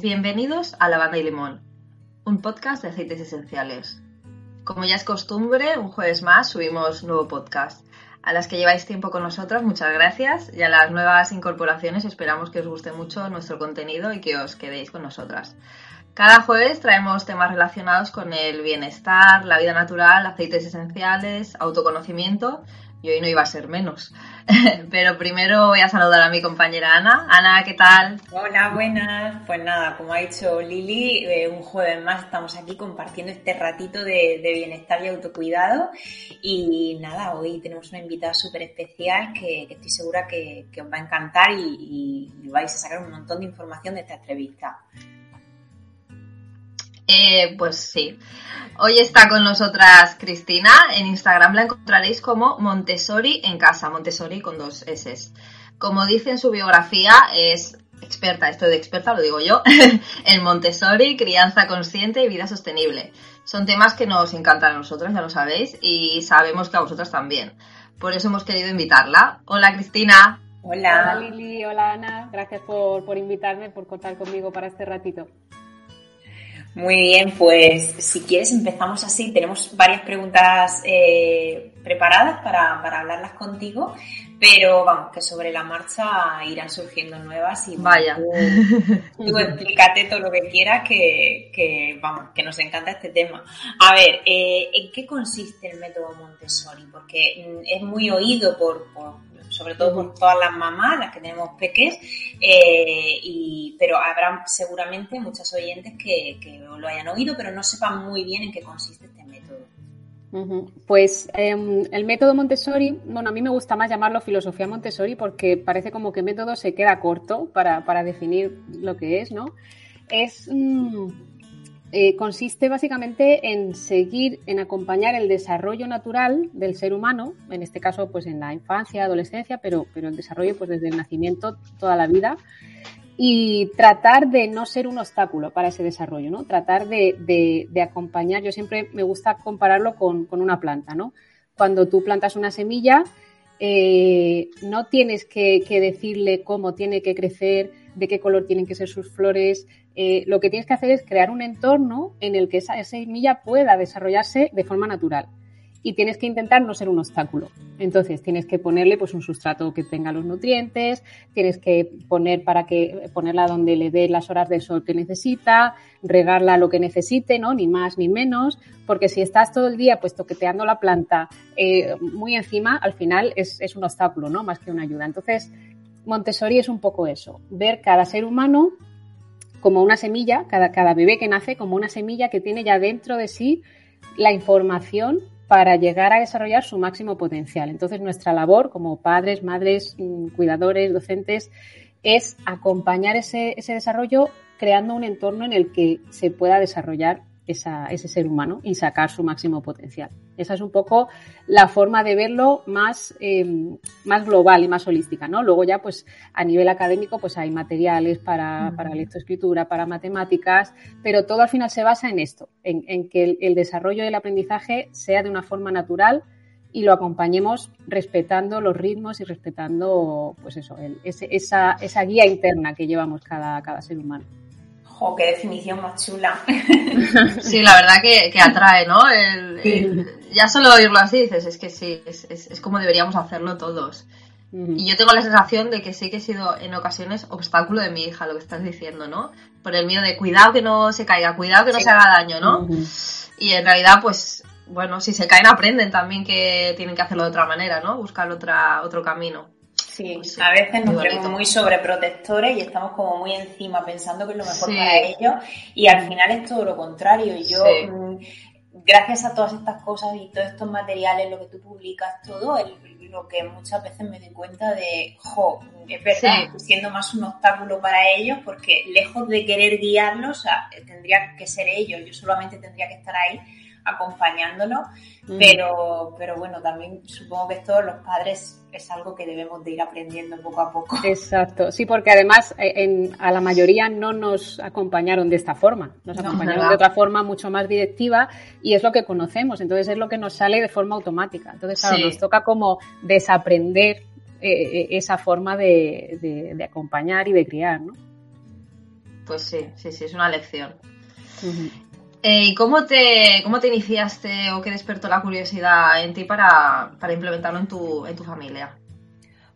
Bienvenidos a Lavanda y Limón, un podcast de aceites esenciales. Como ya es costumbre, un jueves más subimos nuevo podcast. A las que lleváis tiempo con nosotros, muchas gracias. Y a las nuevas incorporaciones, esperamos que os guste mucho nuestro contenido y que os quedéis con nosotras. Cada jueves traemos temas relacionados con el bienestar, la vida natural, aceites esenciales, autoconocimiento y hoy no iba a ser menos. Pero primero voy a saludar a mi compañera Ana. Ana, ¿qué tal? Hola, buenas. Pues nada, como ha dicho Lili, eh, un jueves más estamos aquí compartiendo este ratito de, bienestar y autocuidado. Y nada, hoy tenemos una invitada súper especial que, estoy segura que, os va a encantar y, y vais a sacar un montón de información de esta entrevista. Eh, pues sí. Hoy está con nosotras Cristina. En Instagram la encontraréis como Montessori en casa. Montessori con dos S. Como dice en su biografía, es experta, esto de experta lo digo yo, en Montessori, crianza consciente y vida sostenible. Son temas que nos encantan a nosotros, ya lo sabéis, y sabemos que a vosotras también. Por eso hemos querido invitarla. Hola Cristina. Hola. Hola Lili, hola Ana. Gracias por, por invitarme, por contar conmigo para este ratito. Muy bien, pues si quieres empezamos así. Tenemos varias preguntas eh, preparadas para, para, hablarlas contigo, pero vamos, que sobre la marcha irán surgiendo nuevas y vaya. Tú, explícate todo lo que quieras, que, que, vamos, que nos encanta este tema. A ver, eh, ¿en qué consiste el método Montessori? Porque mm, es muy oído por sobre todo por todas las mamás, las que tenemos peques, eh, y, pero habrá seguramente muchas oyentes que, lo hayan oído, pero no sepan muy bien en qué consiste este método. Pues em, el método Montessori, bueno, a mí me gusta más llamarlo filosofía Montessori porque parece como que método se queda corto para, definir lo que es, ¿no? Es, mm, eh, consiste básicamente en seguir, en acompañar el desarrollo natural del ser humano, en este caso pues en la infancia, adolescencia, pero, pero el desarrollo pues desde el nacimiento toda la vida y tratar de no ser un obstáculo para ese desarrollo, ¿no? Tratar de, acompañar, yo siempre me gusta compararlo con, una planta, ¿no? Cuando tú plantas una semilla, eh, no tienes que decirle cómo tiene que crecer, de qué color tienen que ser sus flores, eh, lo que tienes que hacer es crear un entorno en el que esa, semilla pueda desarrollarse de forma natural. Y tienes que intentar no ser un obstáculo. Entonces tienes que ponerle pues un sustrato que tenga los nutrientes, tienes que poner para que ponerla donde le dé las horas de sol que necesita, regarla lo que necesite, ¿no? Ni más ni menos, porque si estás todo el día pues toqueteando la planta eh, muy encima, al final es, es un obstáculo, ¿no? Más que una ayuda. Entonces, Montessori es un poco eso, ver cada ser humano como una semilla, cada, cada bebé que nace como una semilla que tiene ya dentro de sí la información para llegar a desarrollar su máximo potencial. Entonces, nuestra labor como padres, madres, mm, cuidadores, docentes, es acompañar ese, ese desarrollo creando un entorno en el que se pueda desarrollar ese ser humano y sacar su máximo potencial. Esa es un poco la forma de verlo más, eh, más global y más holística, ¿no? Luego ya, pues, a nivel académico, pues hay materiales para, para lectoescritura, para matemáticas, pero todo al final se basa en esto, en, que el, desarrollo del aprendizaje sea de una forma natural y lo acompañemos respetando los ritmos y respetando, pues eso, esa, esa guía interna que llevamos cada, cada ser humano. ¡Jo, qué definición más chula! Sí, la verdad que, atrae, ¿no? ya solo oírlo así dices, es que sí, es, como deberíamos hacerlo todos. Y yo tengo la sensación de que sí que he sido en ocasiones obstáculo de mi hija, lo que estás diciendo, ¿no? Por el miedo de cuidado que no se caiga, cuidado que no se haga daño, ¿no? Y en realidad, pues, bueno, si se caen aprenden también que tienen que hacerlo de otra manera, ¿no? Buscar otra, otro camino. Sí, a veces nos creemos muy sobreprotectores y estamos como muy encima pensando que es lo mejor para ellos y al final es todo lo contrario. Y yo mm, gracias a todas estas cosas y todos estos materiales, lo que tú publicas, todo, lo que muchas veces me doy cuenta de, jo, es verdad, siendo más un obstáculo para ellos, porque lejos de querer guiarlos, tendría que ser ellos, yo solamente tendría que estar ahí acompañándonos, pero, pero bueno, también supongo que todos los padres es algo que debemos de ir aprendiendo poco a poco. Exacto, sí, porque además eh, a la mayoría no nos acompañaron de esta forma, nos acompañaron de otra forma mucho más directiva y es lo que conocemos, entonces es lo que nos sale de forma automática. Entonces, claro, nos toca como desaprender eh, eh, esa forma de, acompañar y de criar, ¿no? Pues sí, sí, sí, es una lección. ¿Y cómo te, cómo te iniciaste o qué despertó la curiosidad en ti para, implementarlo en tu, en tu familia?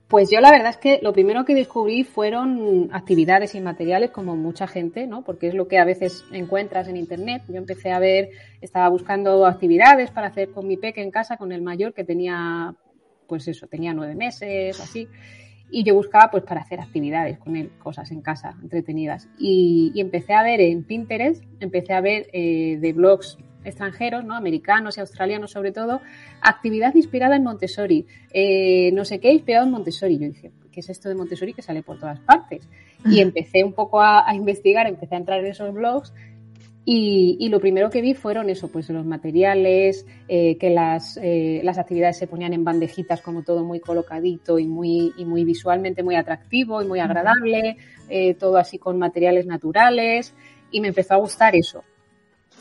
Pues yo la verdad es que lo primero que descubrí fueron actividades y materiales como mucha gente, ¿no? Porque es lo que a veces encuentras en internet. Yo empecé a ver, estaba buscando actividades para hacer con mi peque en casa, con el mayor que tenía, pues eso, tenía nueve meses así y yo buscaba pues para hacer actividades con él, cosas en casa entretenidas. Y, empecé a ver en Pinterest, empecé a ver eh, de blogs extranjeros, ¿no? americanos y australianos sobre todo, actividad inspirada en Montessori, eh, no sé qué, inspirado en Montessori. Yo dije, ¿qué es esto de Montessori que sale por todas partes? Y empecé un poco a, a investigar, empecé a entrar en esos blogs y, lo primero que vi fueron eso, pues los materiales, eh, que las, eh, las actividades se ponían en bandejitas como todo muy colocadito y muy, y muy visualmente muy atractivo y muy agradable, eh, todo así con materiales naturales y me empezó a gustar eso.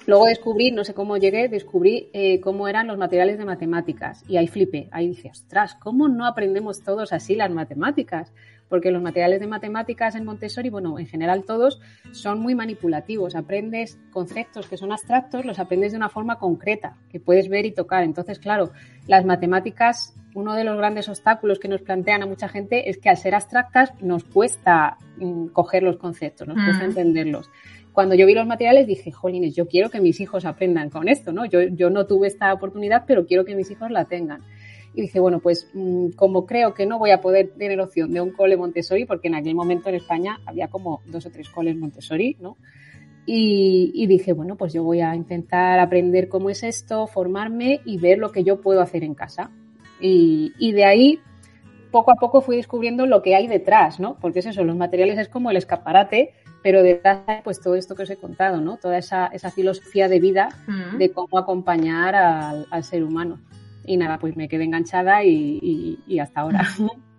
Luego descubrí, no sé cómo llegué, descubrí cómo eran los materiales de matemáticas y ahí flipé, ahí dije, ostras, ¿cómo no aprendemos todos así las matemáticas? Porque los materiales de matemáticas en Montessori, bueno, en general todos, son muy manipulativos. Aprendes conceptos que son abstractos, los aprendes de una forma concreta, que puedes ver y tocar. Entonces, claro, las matemáticas, uno de los grandes obstáculos que nos plantean a mucha gente es que al ser abstractas nos cuesta mm, coger los conceptos, nos cuesta entenderlos cuando yo vi los materiales dije, jolines, yo quiero que mis hijos aprendan con esto, ¿no? Yo, yo no tuve esta oportunidad, pero quiero que mis hijos la tengan y dije, bueno, pues mm, como creo que no voy a poder tener opción de un cole Montessori, porque en aquel momento en España había como dos o tres coles Montessori, ¿no? Y, dije, bueno, pues yo voy a intentar aprender cómo es esto, formarme y ver lo que yo puedo hacer en casa. Y, y de ahí, poco a poco fui descubriendo lo que hay detrás, ¿no? Porque es eso, los materiales es como el escaparate, pero detrás hay pues todo esto que os he contado, ¿no? Toda esa, esa filosofía de vida de cómo acompañar al, al ser humano y nada, pues me quedé enganchada y, hasta ahora.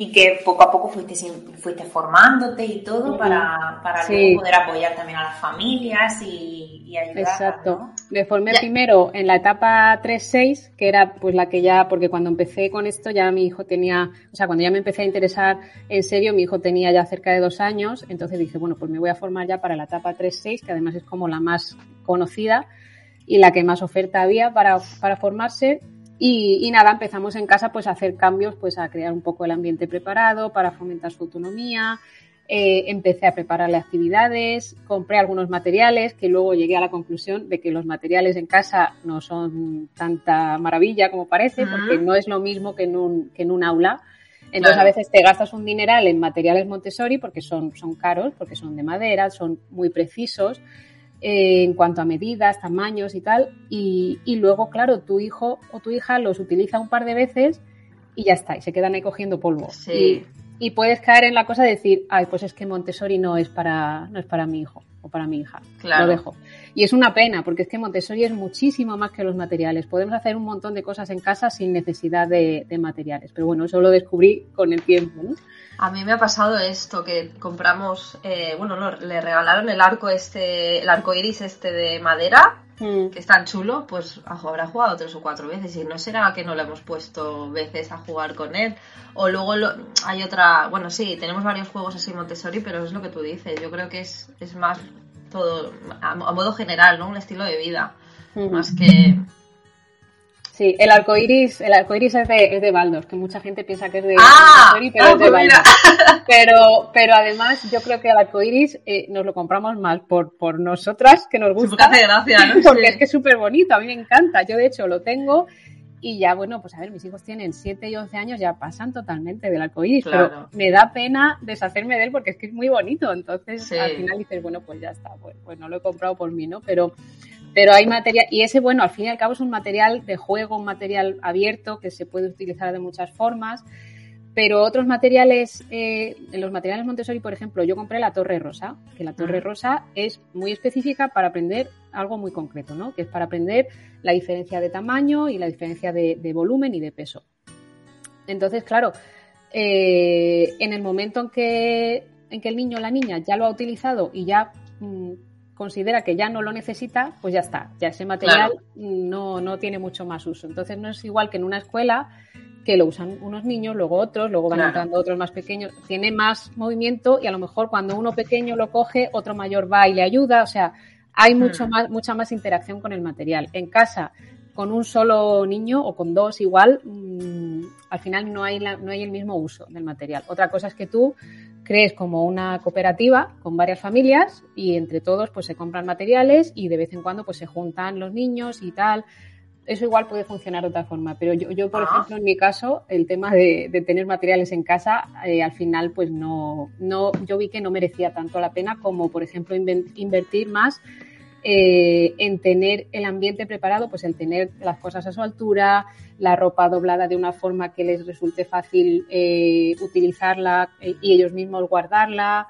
Y que poco a poco fuiste, fuiste formándote y todo para, para poder apoyar también a las familias y, y ayudar. Exacto. Me formé primero en la etapa 3-6, que era pues la que ya, porque cuando empecé con esto ya mi hijo tenía, o sea, cuando ya me empecé a interesar en serio, mi hijo tenía ya cerca de dos años, entonces dije, bueno, pues me voy a formar ya para la etapa 3-6, que además es como la más conocida y la que más oferta había para, para formarse. Y, nada, empezamos en casa pues a hacer cambios, pues a crear un poco el ambiente preparado para fomentar su autonomía. Eh, empecé a prepararle actividades, compré algunos materiales que luego llegué a la conclusión de que los materiales en casa no son tanta maravilla como parece, porque no es lo mismo que en un, que en un aula. Entonces a veces te gastas un dineral en materiales Montessori porque son, son caros, porque son de madera, son muy precisos eh, en cuanto a medidas, tamaños y tal. Y, luego, claro, tu hijo o tu hija los utiliza un par de veces y ya está, y se quedan ahí cogiendo polvo. Y, puedes caer en la cosa de decir, ay, pues es que Montessori no es para, no es para mi hijo o para mi hija. Lo dejo. Y es una pena, porque es que Montessori es muchísimo más que los materiales. Podemos hacer un montón de cosas en casa sin necesidad de, de materiales. Pero bueno, eso lo descubrí con el tiempo, ¿no? A mí me ha pasado esto, que compramos, eh, bueno, le regalaron el arco este, el arco iris este de madera, mm. que es tan chulo, pues habrá jugado tres o cuatro veces y no será que no le hemos puesto veces a jugar con él. O luego hay otra, bueno, sí, tenemos varios juegos así Montessori, pero es lo que tú dices, yo creo que es, es más todo, a, modo general, ¿no? Un estilo de vida, más que Sí, el arco iris, el arco iris es de, es de Baldos, que mucha gente piensa que es de ah, pero es de Baldos. Pero, pero además yo creo que el arco iris eh, nos lo compramos más por, por nosotras, que nos gusta. Hace gracia, ¿no? Porque es que es súper bonito, a mí me encanta. Yo de hecho lo tengo y ya, bueno, pues a ver, mis hijos tienen 7 y 11 años, ya pasan totalmente del arco iris, pero me da pena deshacerme de él porque es que es muy bonito. Entonces al final dices, bueno, pues ya está, pues, pues no lo he comprado por mí, ¿no? Pero Pero hay material, y ese, bueno, al fin y al cabo es un material de juego, un material abierto que se puede utilizar de muchas formas. Pero otros materiales, eh, en los materiales Montessori, por ejemplo, yo compré la Torre Rosa, que la Torre Rosa es muy específica para aprender algo muy concreto, ¿no? Que es para aprender la diferencia de tamaño y la diferencia de, volumen y de peso. Entonces, claro, eh, en el momento en que, en que el niño o la niña ya lo ha utilizado y ya mm, considera que ya no lo necesita, pues ya está, ya ese material no, no tiene mucho más uso. Entonces no es igual que en una escuela que lo usan unos niños, luego otros, luego van entrando otros más pequeños, tiene más movimiento y a lo mejor cuando uno pequeño lo coge, otro mayor va y le ayuda, o sea, hay hmm. mucho más, mucha más interacción con el material. En casa, con un solo niño o con dos igual, mm, al final no hay, no hay el mismo uso del material. Otra cosa es que tú crees como una cooperativa con varias familias y entre todos pues se compran materiales y de vez en cuando pues se juntan los niños y tal. Eso igual puede funcionar de otra forma, pero yo, yo por ah. ejemplo, en mi caso, el tema de, tener materiales en casa, eh, al final, pues no, no, yo vi que no merecía tanto la pena como, por ejemplo, invertir más eh, en tener el ambiente preparado, pues en tener las cosas a su altura, la ropa doblada de una forma que les resulte fácil eh, utilizarla eh, y ellos mismos guardarla,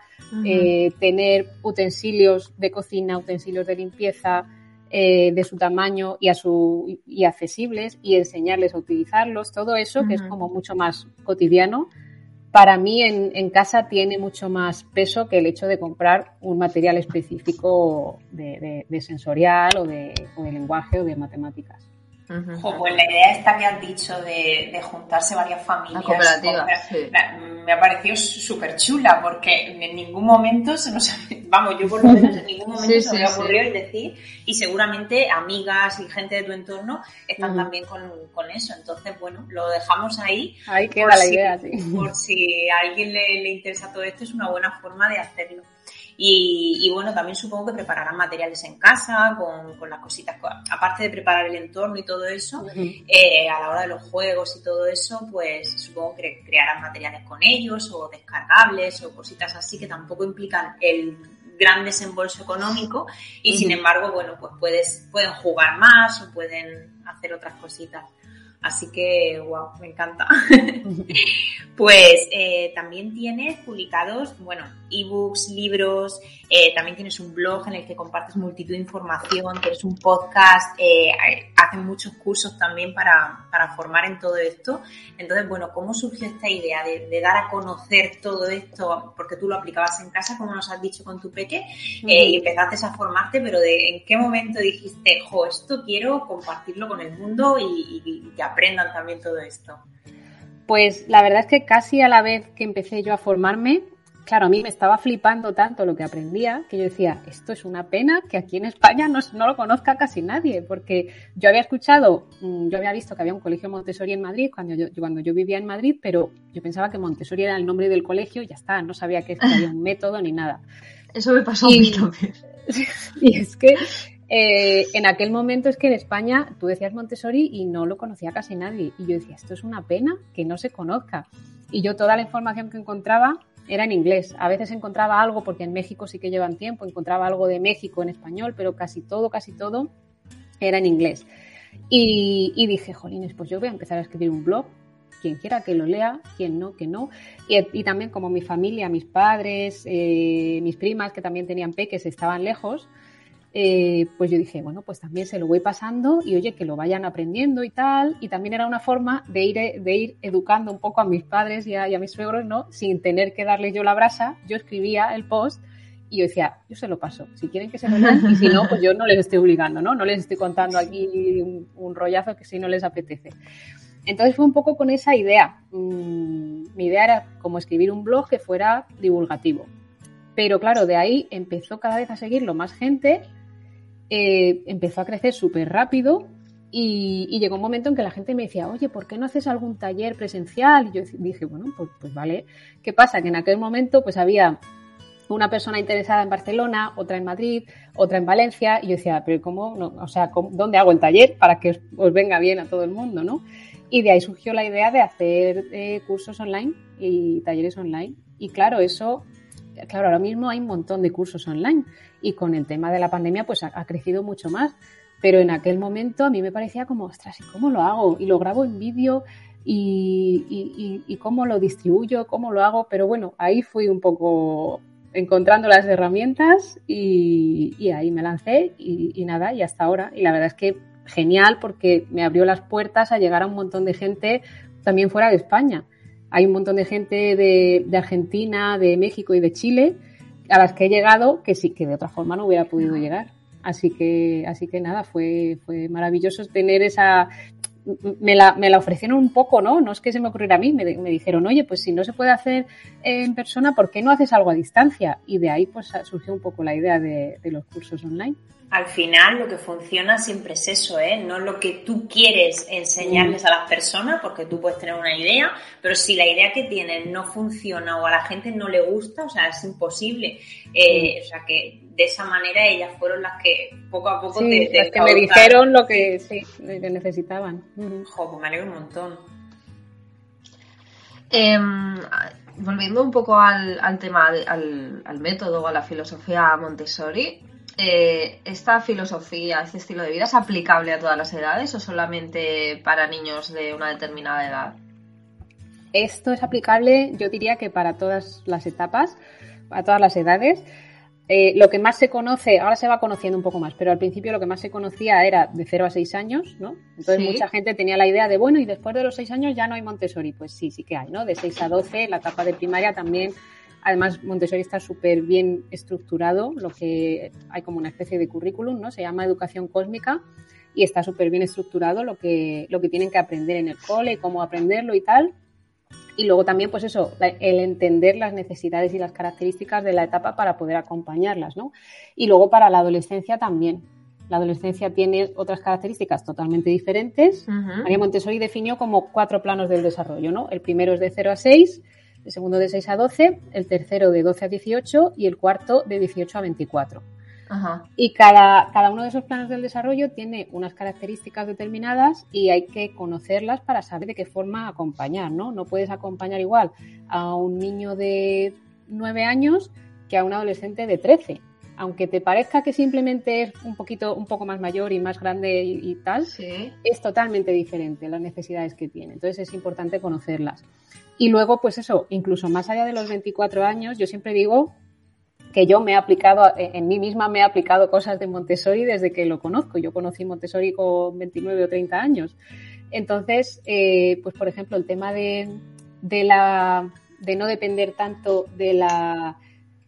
tener utensilios de cocina, utensilios de limpieza de su tamaño y, a su, y accesibles y enseñarles a utilizarlos, todo eso que es como mucho más cotidiano para mí en, casa tiene mucho más peso que el hecho de comprar un material específico de, sensorial o de, o de lenguaje o de matemáticas pues la idea esta que has dicho de, juntarse varias familias. Me, ha parecido súper chula porque en ningún momento se nos vamos, yo por lo menos en ningún momento se me ocurrió el decir y seguramente amigas y gente de tu entorno están también con, eso. Entonces, bueno, lo dejamos ahí. Ahí queda la idea, sí. Por si a alguien le, le interesa todo esto, es una buena forma de hacerlo. Y, bueno, también supongo que prepararán materiales en casa, con, las cositas, aparte de preparar el entorno y todo eso, eh, a la hora de los juegos y todo eso, pues supongo que crearán materiales con ellos o descargables o cositas así que tampoco implican el gran desembolso económico y sin embargo, bueno, pues puedes, pueden jugar más o pueden hacer otras cositas. Así que, wow, me encanta. pues eh, también tienes publicados, bueno, ebooks, libros, eh, también tienes un blog en el que compartes multitud de información, tienes un podcast, eh, hacen muchos cursos también para, para, formar en todo esto. Entonces, bueno, ¿cómo surgió esta idea de, dar a conocer todo esto? Porque tú lo aplicabas en casa, como nos has dicho con tu peque, y empezaste a formarte, pero de en qué momento dijiste, jo, esto quiero compartirlo con el mundo y, y que aprendan también todo esto? Pues la verdad es que casi a la vez que empecé yo a formarme, claro, a mí me estaba flipando tanto lo que aprendía que yo decía, esto es una pena que aquí en España no, lo conozca casi nadie, porque yo había escuchado, mm, yo había visto que había un colegio Montessori en Madrid cuando yo, cuando yo vivía en Madrid, pero yo pensaba que Montessori era el nombre del colegio y ya está, no sabía que había un método ni nada. Eso me pasó a mí también. Y es que eh, en aquel momento es que en España tú decías Montessori y no lo conocía casi nadie. Y yo decía, esto es una pena que no se conozca. Y yo toda la información que encontraba era en inglés. A veces encontraba algo, porque en México sí que llevan tiempo, encontraba algo de México en español, pero casi todo, casi todo era en inglés. Y, dije, jolines, pues yo voy a empezar a escribir un blog. Quien quiera que lo lea, quien no, que no. Y, también como mi familia, mis padres, eh, mis primas que también tenían peques estaban lejos, eh, pues yo dije, bueno, pues también se lo voy pasando y oye, que lo vayan aprendiendo y tal. Y también era una forma de ir, de ir educando un poco a mis padres y a, mis suegros, ¿no? Sin tener que darle yo la brasa, yo escribía el post y yo decía, yo se lo paso, si quieren que se lo lean y si no, pues yo no les estoy obligando, ¿no? No les estoy contando aquí un, rollazo que si no les apetece. Entonces fue un poco con esa idea. Mm, mi idea era como escribir un blog que fuera divulgativo. Pero claro, de ahí empezó cada vez a seguirlo más gente eh, empezó a crecer súper rápido y, llegó un momento en que la gente me decía, oye, ¿por qué no haces algún taller presencial? Y yo dije, bueno, pues, pues, vale. ¿Qué pasa? Que en aquel momento pues había una persona interesada en Barcelona, otra en Madrid, otra en Valencia, y yo decía, pero ¿cómo? No? O sea, ¿dónde hago el taller para que os, venga bien a todo el mundo, no? Y de ahí surgió la idea de hacer eh, cursos online y talleres online. Y claro, eso claro, ahora mismo hay un montón de cursos online y con el tema de la pandemia pues ha, crecido mucho más. pero en aquel momento a mí me parecía como, ostras, ¿y cómo lo hago? Y lo grabo en vídeo y, y, cómo lo distribuyo, cómo lo hago, pero bueno, ahí fui un poco encontrando las herramientas y, ahí me lancé y, nada, y hasta ahora. Y la verdad es que genial porque me abrió las puertas a llegar a un montón de gente también fuera de España. Hay un montón de gente de, Argentina, de México y de Chile a las que he llegado que sí que de otra forma no hubiera podido llegar. Así que, así que nada, fue, fue maravilloso tener esa, me la, me la ofrecieron un poco, ¿no? No es que se me ocurriera a mí, me, me, dijeron, oye, pues si no se puede hacer en persona, ¿por qué no haces algo a distancia? Y de ahí pues surgió un poco la idea de, los cursos online al final lo que funciona siempre es eso, ¿eh? No lo que tú quieres enseñarles a las personas, porque tú puedes tener una idea, pero si la idea que tienen no funciona o a la gente no le gusta, o sea, es imposible. Eh, o sea, que de esa manera ellas fueron las que poco a poco te, las que me dijeron lo que, sí, que necesitaban. Jo, pues me alegro un montón. Em, volviendo un poco al, tema, al, al método o a la filosofía Montessori, eh, ¿esta filosofía, este estilo de vida es aplicable a todas las edades o solamente para niños de una determinada edad? Esto es aplicable, yo diría que para todas las etapas, a todas las edades. Eh, lo que más se conoce, ahora se va conociendo un poco más, pero al principio lo que más se conocía era de 0 a 6 años, ¿no? Entonces mucha gente tenía la idea de, bueno, y después de los 6 años ya no hay Montessori. Pues sí, sí que hay, ¿no? De 6 a 12, la etapa de primaria también Además, Montessori está súper bien estructurado, lo que hay como una especie de currículum, ¿no? Se llama educación cósmica y está súper bien estructurado lo que, lo que tienen que aprender en el cole, cómo aprenderlo y tal. Y luego también, pues eso, el entender las necesidades y las características de la etapa para poder acompañarlas, ¿no? Y luego para la adolescencia también. La adolescencia tiene otras características totalmente diferentes. María Montessori definió como cuatro planos del desarrollo, ¿no? El primero es de 0 a 6, el segundo de 6 a 12, el tercero de 12 a 18 y el cuarto de 18 a 24. Y cada, cada uno de esos planos del desarrollo tiene unas características determinadas y hay que conocerlas para saber de qué forma acompañar, ¿no? No puedes acompañar igual a un niño de 9 años que a un adolescente de 13. Aunque te parezca que simplemente es un poquito, un poco más mayor y más grande y, tal, es totalmente diferente las necesidades que tiene. Entonces es importante conocerlas. Y luego, pues eso, incluso más allá de los 24 años, yo siempre digo que yo me he aplicado, en mí misma me he aplicado cosas de Montessori desde que lo conozco. Yo conocí Montessori con 29 o 30 años. Entonces, eh, pues por ejemplo, el tema de, de, la, de no depender tanto de la,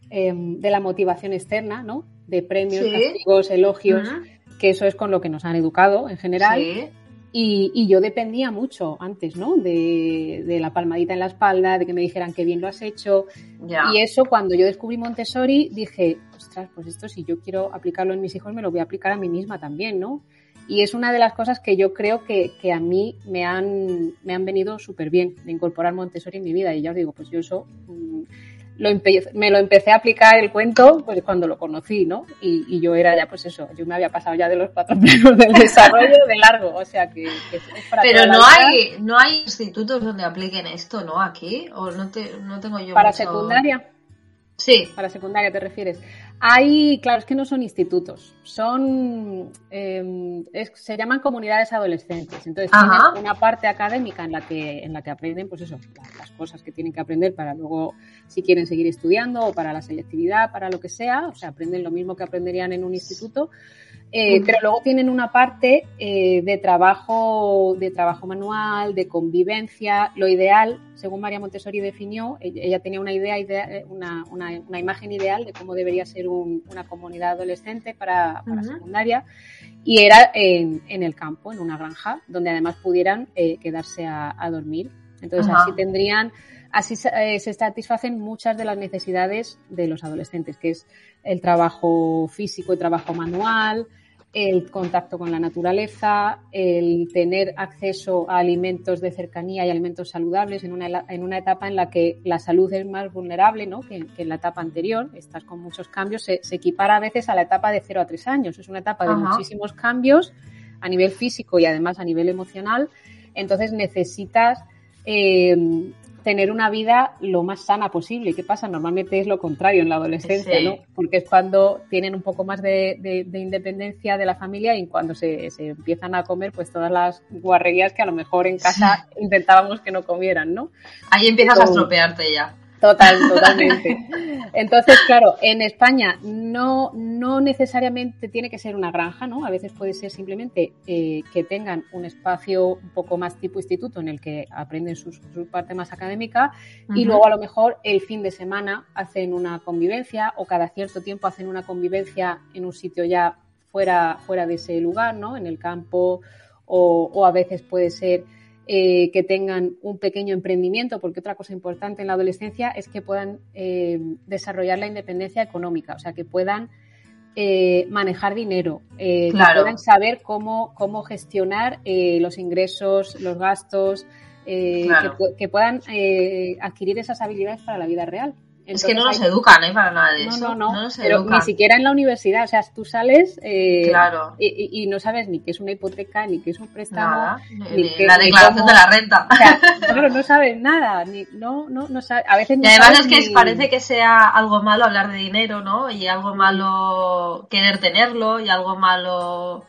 em, de la motivación externa, ¿no? De premios, castigos, elogios, que eso es con lo que nos han educado en general. Y, yo dependía mucho antes, ¿no? De, la palmadita en la espalda, de que me dijeran que bien lo has hecho. Y eso, cuando yo descubrí Montessori, dije, ostras, pues esto si yo quiero aplicarlo en mis hijos, me lo voy a aplicar a mí misma también, ¿no? Y es una de las cosas que yo creo que, que a mí me han, me han venido súper bien de incorporar Montessori en mi vida. Y ya os digo, pues yo eso mm, me lo empecé a aplicar el cuento pues cuando lo conocí, ¿no? Y, yo era ya, pues eso, yo me había pasado ya de los cuatro planos del desarrollo de largo, o sea que, es para Pero no hay, no hay institutos donde apliquen esto, ¿no? Aquí, o no, te, no tengo yo. Para secundaria. Sí. Para secundaria te refieres. Hay, claro, es que no son institutos, son, em, se llaman comunidades adolescentes. Entonces tienen una parte académica en la que, en la que aprenden, pues eso, las cosas que tienen que aprender para luego, si quieren seguir estudiando o para la selectividad, para lo que sea, o sea, aprenden lo mismo que aprenderían en un instituto. Eh, pero luego tienen una parte eh, de trabajo, de trabajo manual, de convivencia. Lo ideal, según María Montessori definió, ella tenía una idea, eh, una, una, imagen ideal de cómo debería ser una comunidad adolescente para, secundaria, y era en, en, el campo, en una granja, donde además pudieran quedarse a, dormir. Entonces así tendrían, así se satisfacen muchas de las necesidades de los adolescentes, que es el trabajo físico y trabajo manual, el contacto con la naturaleza, el tener acceso a alimentos de cercanía y alimentos saludables en una, en una etapa en la que la salud es más vulnerable ¿no? que, en la etapa anterior, estás con muchos cambios, se, equipara a veces a la etapa de 0 a 3 años. Es una etapa de muchísimos cambios a nivel físico y además a nivel emocional. Entonces necesitas eh, tener una vida lo más sana posible. ¿Qué pasa? Normalmente es lo contrario en la adolescencia, ¿no? Porque es cuando tienen un poco más de, independencia de la familia y cuando se, empiezan a comer pues todas las guarrerías que a lo mejor en casa intentábamos que no comieran, ¿no? Ahí empiezas a estropearte ya. Total, totalmente. Entonces, claro, en España no, no necesariamente tiene que ser una granja, ¿no? A veces puede ser simplemente eh, que tengan un espacio un poco más tipo instituto en el que aprenden su, parte más académica y luego a lo mejor el fin de semana hacen una convivencia o cada cierto tiempo hacen una convivencia en un sitio ya fuera, fuera de ese lugar, ¿no? En el campo o, o a veces puede ser eh, que tengan un pequeño emprendimiento, porque otra cosa importante en la adolescencia es que puedan eh, desarrollar la independencia económica, o sea, que puedan eh, manejar dinero, que puedan saber cómo, cómo gestionar los ingresos, los gastos, que, puedan adquirir esas habilidades para la vida real es que no nos educan, ¿eh? Para nada de eso. No, no, no. pero ni siquiera en la universidad. O sea, tú sales eh, y, no sabes ni qué es una hipoteca, ni qué es un préstamo. Ni, la declaración de la renta. O sea, claro, no sabes nada. Ni, no, no, no sabes. A veces y además es que parece que sea algo malo hablar de dinero, ¿no? Y algo malo querer tenerlo y algo malo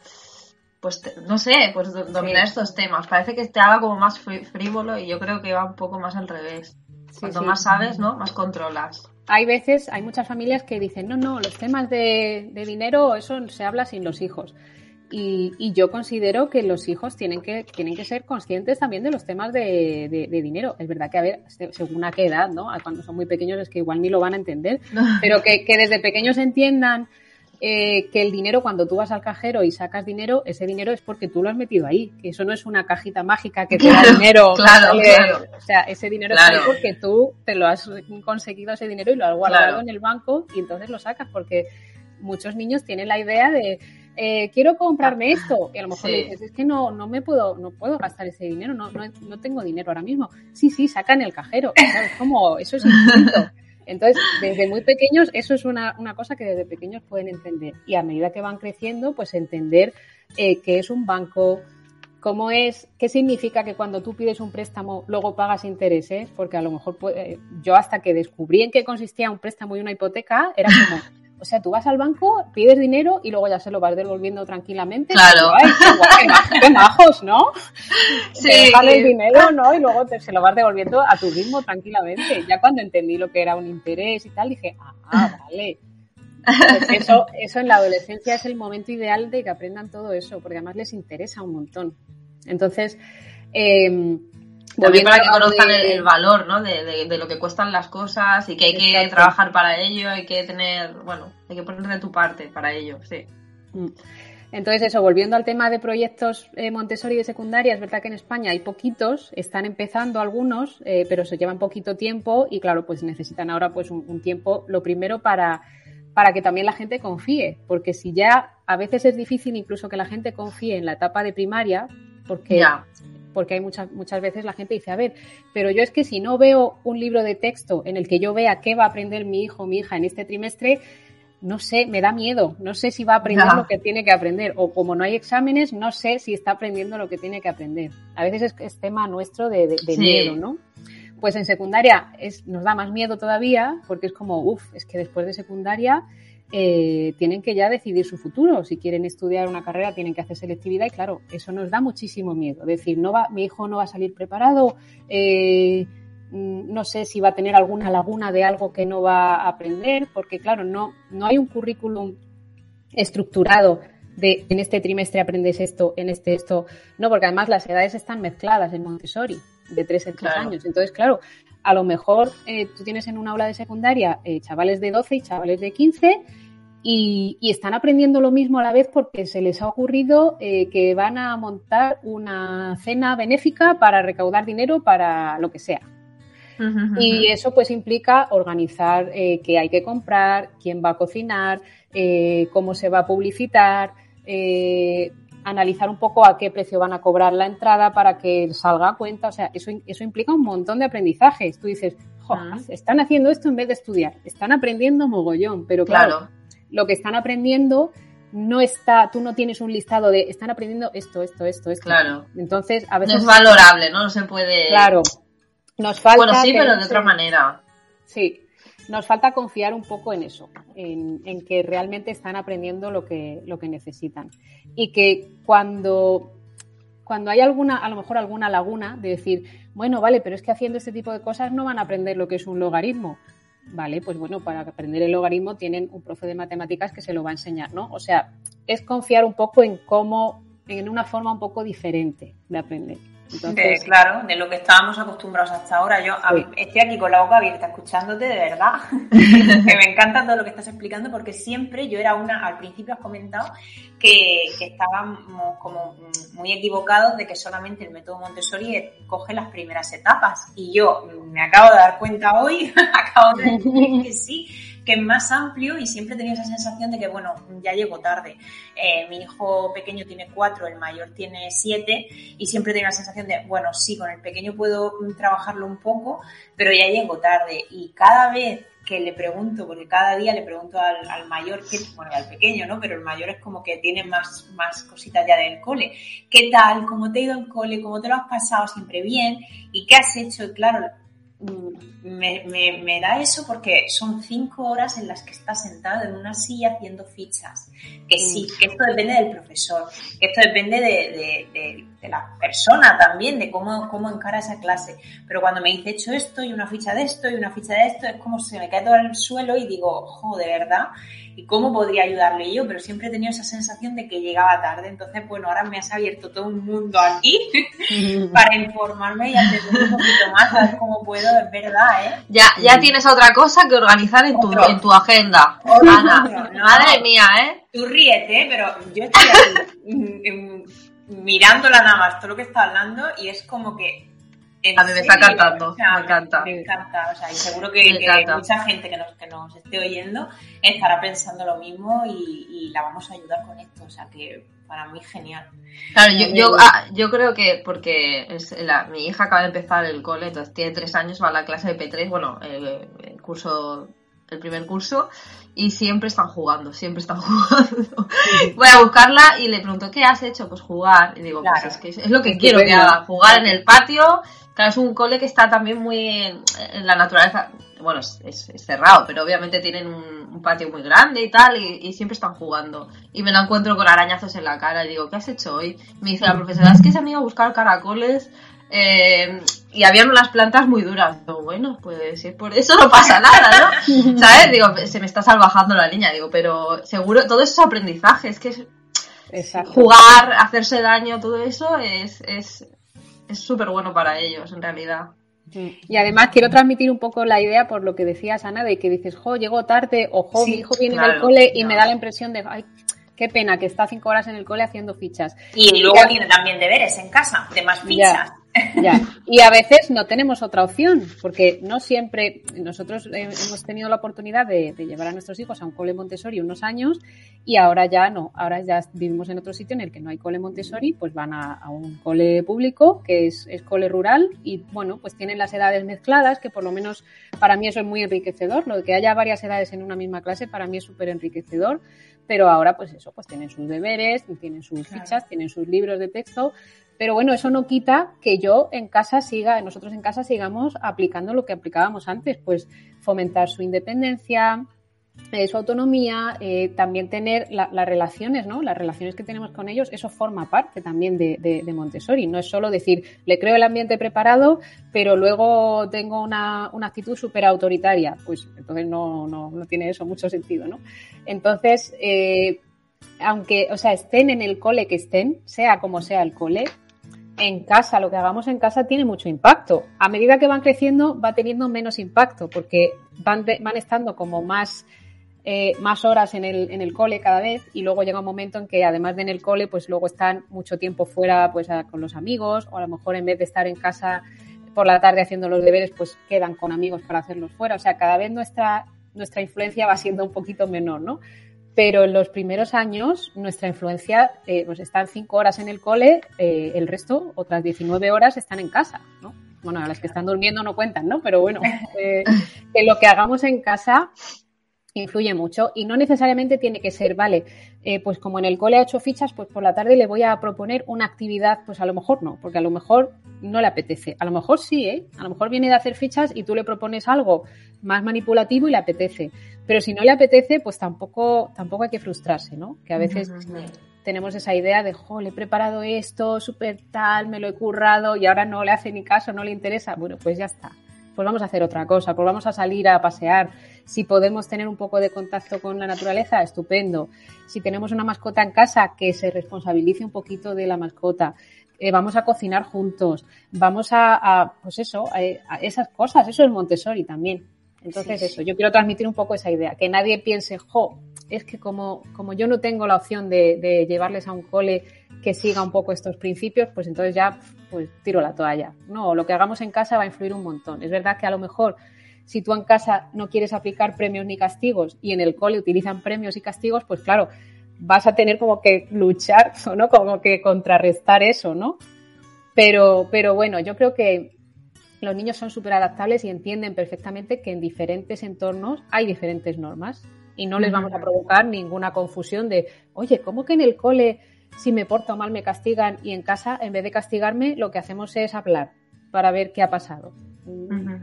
pues no sé, pues dominar estos temas. Parece que te haga como más frívolo y yo creo que va un poco más al revés. Cuanto más sabes, ¿no? Más controlas. Hay veces, hay muchas familias que dicen, no, no, los temas de, dinero, eso se habla sin los hijos. Y, yo considero que los hijos tienen que, tienen que ser conscientes también de los temas de, dinero. Es verdad que, a ver, según a qué edad, ¿no? Cuando son muy pequeños es que igual ni lo van a entender, pero que, que desde pequeños entiendan eh, que el dinero, cuando tú vas al cajero y sacas dinero, ese dinero es porque tú lo has metido ahí, que eso no es una cajita mágica que te da dinero. Claro, claro. O sea, ese dinero es porque tú te lo has conseguido ese dinero y lo has guardado en el banco y entonces lo sacas, porque muchos niños tienen la idea de eh, quiero comprarme esto y a lo mejor le dices es que no no me puedo no puedo gastar ese dinero no no, no tengo dinero ahora mismo sí sí sacan el cajero es como eso es instinto entonces, desde muy pequeños, eso es una, cosa que desde pequeños pueden entender. Y a medida que van creciendo, pues entender eh, qué es un banco, cómo es, qué significa que cuando tú pides un préstamo luego pagas intereses, porque a lo mejor yo hasta que descubrí en qué consistía un préstamo y una hipoteca, era como, o sea, tú vas al banco, pides dinero y luego ya se lo vas devolviendo tranquilamente. Claro. qué, majos, ¿no? Sí. Te el dinero, ¿no? Y luego te, se lo vas devolviendo a tu ritmo tranquilamente. Ya cuando entendí lo que era un interés y tal, dije, ah, vale. Pues eso, eso en la adolescencia es el momento ideal de que aprendan todo eso, porque además les interesa un montón. Entonces, eh, también para que conozcan el, valor, ¿no? De, de, lo que cuestan las cosas y que hay que trabajar para ello, hay que tener, bueno, hay que poner de tu parte para ello, sí. Mm. Entonces, eso, volviendo al tema de proyectos eh, Montessori de secundaria, es verdad que en España hay poquitos, están empezando algunos, eh, pero se llevan poquito tiempo y claro, pues necesitan ahora pues un, tiempo, lo primero para, para que también la gente confíe, porque si ya a veces es difícil incluso que la gente confíe en la etapa de primaria, porque ya porque hay muchas, muchas veces la gente dice, a ver, pero yo es que si no veo un libro de texto en el que yo vea qué va a aprender mi hijo o mi hija en este trimestre, no sé, me da miedo, no sé si va a aprender lo que tiene que aprender, o como no hay exámenes, no sé si está aprendiendo lo que tiene que aprender. A veces es, tema nuestro de, miedo, ¿no? Pues en secundaria es, nos da más miedo todavía, porque es como, uff, es que después de secundaria eh, tienen que ya decidir su futuro. Si quieren estudiar una carrera, tienen que hacer selectividad y claro, eso nos da muchísimo miedo. Es decir, no va, mi hijo no va a salir preparado, eh, mm, no sé si va a tener alguna laguna de algo que no va a aprender, porque claro, no, no hay un currículum estructurado de en este trimestre aprendes esto, en este esto. No, porque además las edades están mezcladas en Montessori, de 3 en 3 años. Entonces, claro, a lo mejor eh, tú tienes en una aula de secundaria chavales de 12 y chavales de 15 y, están aprendiendo lo mismo a la vez porque se les ha ocurrido eh, que van a montar una cena benéfica para recaudar dinero para lo que sea. Y eso pues implica organizar eh, qué hay que comprar, quién va a cocinar, eh, cómo se va a publicitar, analizar un poco a qué precio van a cobrar la entrada para que salga a cuenta. O sea, eso, eso implica un montón de aprendizajes. Tú dices, están haciendo esto en vez de estudiar, están aprendiendo mogollón, pero claro lo que están aprendiendo no está, tú no tienes un listado de están aprendiendo esto, esto, esto, esto. Claro. Entonces, a veces. No es valorable, ¿no? No se puede. Claro. Nos falta bueno, sí, pero de otra manera. Sí, nos falta confiar un poco en eso, en, que realmente están aprendiendo lo que, lo que necesitan. Y que cuando, cuando hay alguna, a lo mejor alguna laguna de decir, bueno, vale, pero es que haciendo este tipo de cosas no van a aprender lo que es un logaritmo. Vale, pues bueno, para aprender el logaritmo tienen un profe de matemáticas que se lo va a enseñar, ¿no? O sea, es confiar un poco en cómo, en una forma un poco diferente de aprender claro, de lo que estábamos acostumbrados hasta ahora. Yo estoy aquí con la boca abierta escuchándote de verdad, que me encanta todo lo que estás explicando porque siempre yo era una, al principio has comentado que, que estábamos como muy equivocados de que solamente el método Montessori coge las primeras etapas y yo me acabo de dar cuenta hoy, acabo de decir que sí que más amplio y siempre tenía esa sensación de que, bueno, ya llego tarde. Eh, mi hijo pequeño tiene cuatro, el mayor tiene siete y siempre tenía la sensación de, bueno, sí, con el pequeño puedo trabajarlo un poco, pero ya llego tarde. Y cada vez que le pregunto, porque cada día le pregunto al, mayor, que, bueno, al pequeño, ¿no? Pero el mayor es como que tiene más, más cositas ya del cole. ¿Qué tal? ¿Cómo te ha ido el cole? ¿Cómo te lo has pasado? Siempre bien. ¿Y qué has hecho? Y claro, me, me, da eso porque son cinco horas en las que estás sentado en una silla haciendo fichas. Que sí, mm. que esto depende del profesor, que esto depende de, la persona también, de cómo, cómo encara esa clase. Pero cuando me dice hecho esto y una ficha de esto y una ficha de esto, es como se me cae todo el suelo y digo, jo, de verdad y cómo podría ayudarle yo, pero siempre he tenido esa sensación de que llegaba tarde. Entonces, bueno, ahora me has abierto todo un mundo aquí para informarme y hacer un poquito más, a ver cómo puedo, es verdad, ¿eh? Ya, ya tienes otra cosa que organizar en tu, en tu agenda. Ana, madre mía, ¿eh? Tú ríete, pero yo estoy aquí mm, mm, mirándola nada más todo lo que está hablando y es como que a mí me está encantando, me encanta. Me encanta, o sea, y seguro que, mucha gente que nos, que nos esté oyendo estará pensando lo mismo y, la vamos a ayudar con esto, o sea, que para mí genial. Claro, yo, yo, ah, yo creo que porque es la, mi hija acaba de empezar el cole, entonces tiene tres años, va a la clase de P3, bueno, el, curso, el primer curso, y siempre están jugando, siempre están jugando. Voy a buscarla y le pregunto, ¿qué has hecho? Pues jugar. Y digo, pues es que es lo que quiero que haga, jugar en el patio Claro, es un cole que está también muy en, la naturaleza. Bueno, es, cerrado, pero obviamente tienen un, patio muy grande y tal, y, siempre están jugando. Y me la encuentro con arañazos en la cara y digo, ¿qué has hecho hoy? Me dice la profesora, es que se han ido a buscar caracoles eh, y habían unas plantas muy duras. Digo, bueno, pues si es por eso no pasa nada, ¿no? ¿Sabes? Digo, se me está salvajando la niña, digo, pero seguro, todo eso es aprendizaje, es que jugar, hacerse daño, todo eso es, es, es súper bueno para ellos, en realidad. Y además quiero transmitir un poco la idea por lo que decías, Ana, de que dices, jo, llego tarde, o jo, mi hijo viene del cole y me da la impresión de, ay, qué pena que está cinco horas en el cole haciendo fichas. Y luego tiene también deberes en casa, de más fichas. Ya. Y a veces no tenemos otra opción, porque no siempre, nosotros hemos tenido la oportunidad de, llevar a nuestros hijos a un cole Montessori unos años y ahora ya no, ahora ya vivimos en otro sitio en el que no hay cole Montessori, pues van a, un cole público que es, es, cole rural y bueno, pues tienen las edades mezcladas, que por lo menos para mí eso es muy enriquecedor, lo de que haya varias edades en una misma clase para mí es súper enriquecedor pero ahora pues eso, pues tienen sus deberes, tienen sus fichas, tienen sus libros de texto, pero bueno, eso no quita que yo en casa siga, nosotros en casa sigamos aplicando lo que aplicábamos antes, pues fomentar su independencia, eh, su autonomía, eh, también tener las relaciones, ¿no? Las relaciones que tenemos con ellos, eso forma parte también de, Montessori. No es solo decir, le creo el ambiente preparado, pero luego tengo una, actitud súper autoritaria. Pues entonces no, no, no, tiene eso mucho sentido, ¿no? Entonces, eh, aunque, o sea, estén en el cole que estén, sea como sea el cole, en casa, lo que hagamos en casa tiene mucho impacto. A medida que van creciendo va teniendo menos impacto porque van, van estando como más, eh, más horas en el, en el cole cada vez y luego llega un momento en que además de en el cole pues luego están mucho tiempo fuera pues con los amigos o a lo mejor en vez de estar en casa por la tarde haciendo los deberes pues quedan con amigos para hacerlos fuera. O sea, cada vez nuestra, nuestra influencia va siendo un poquito menor, ¿no? pero en los primeros años nuestra influencia eh, pues están cinco horas en el cole, eh, el resto, otras 19 horas, están en casa, ¿no? Bueno, las que están durmiendo no cuentan, ¿no? Pero bueno, que lo que hagamos en casa influye mucho y no necesariamente tiene que ser, vale, eh, pues como en el cole ha hecho fichas, pues por la tarde le voy a proponer una actividad, pues a lo mejor no, porque a lo mejor no le apetece. A lo mejor sí, ¿eh? A lo mejor viene de hacer fichas y tú le propones algo más manipulativo y le apetece. Pero si no le apetece, pues tampoco, tampoco hay que frustrarse, ¿no? Que a veces tenemos esa idea de, jo, le he preparado esto, súper tal, me lo he currado y ahora no le hace ni caso, no le interesa. Bueno, pues ya está. Pues vamos a hacer otra cosa, pues vamos a salir a pasear. Si podemos tener un poco de contacto con la naturaleza, estupendo. Si tenemos una mascota en casa, que se responsabilice un poquito de la mascota. Eh, vamos a cocinar juntos. Vamos a, pues eso, a, esas cosas. Eso es Montessori también. Entonces, eso, yo quiero transmitir un poco esa idea, que nadie piense, jo, es que como, como yo no tengo la opción de, llevarles a un cole que siga un poco estos principios, pues entonces ya pues tiro la toalla. No, lo que hagamos en casa va a influir un montón. Es verdad que a lo mejor si tú en casa no quieres aplicar premios ni castigos y en el cole utilizan premios y castigos, pues claro, vas a tener como que luchar, ¿no? Como que contrarrestar eso, ¿no? Pero, pero bueno, yo creo que los niños son súper adaptables y entienden perfectamente que en diferentes entornos hay diferentes normas y no les vamos a provocar ninguna confusión de, oye, ¿cómo que en el cole si me porto mal me castigan y en casa en vez de castigarme lo que hacemos es hablar para ver qué ha pasado?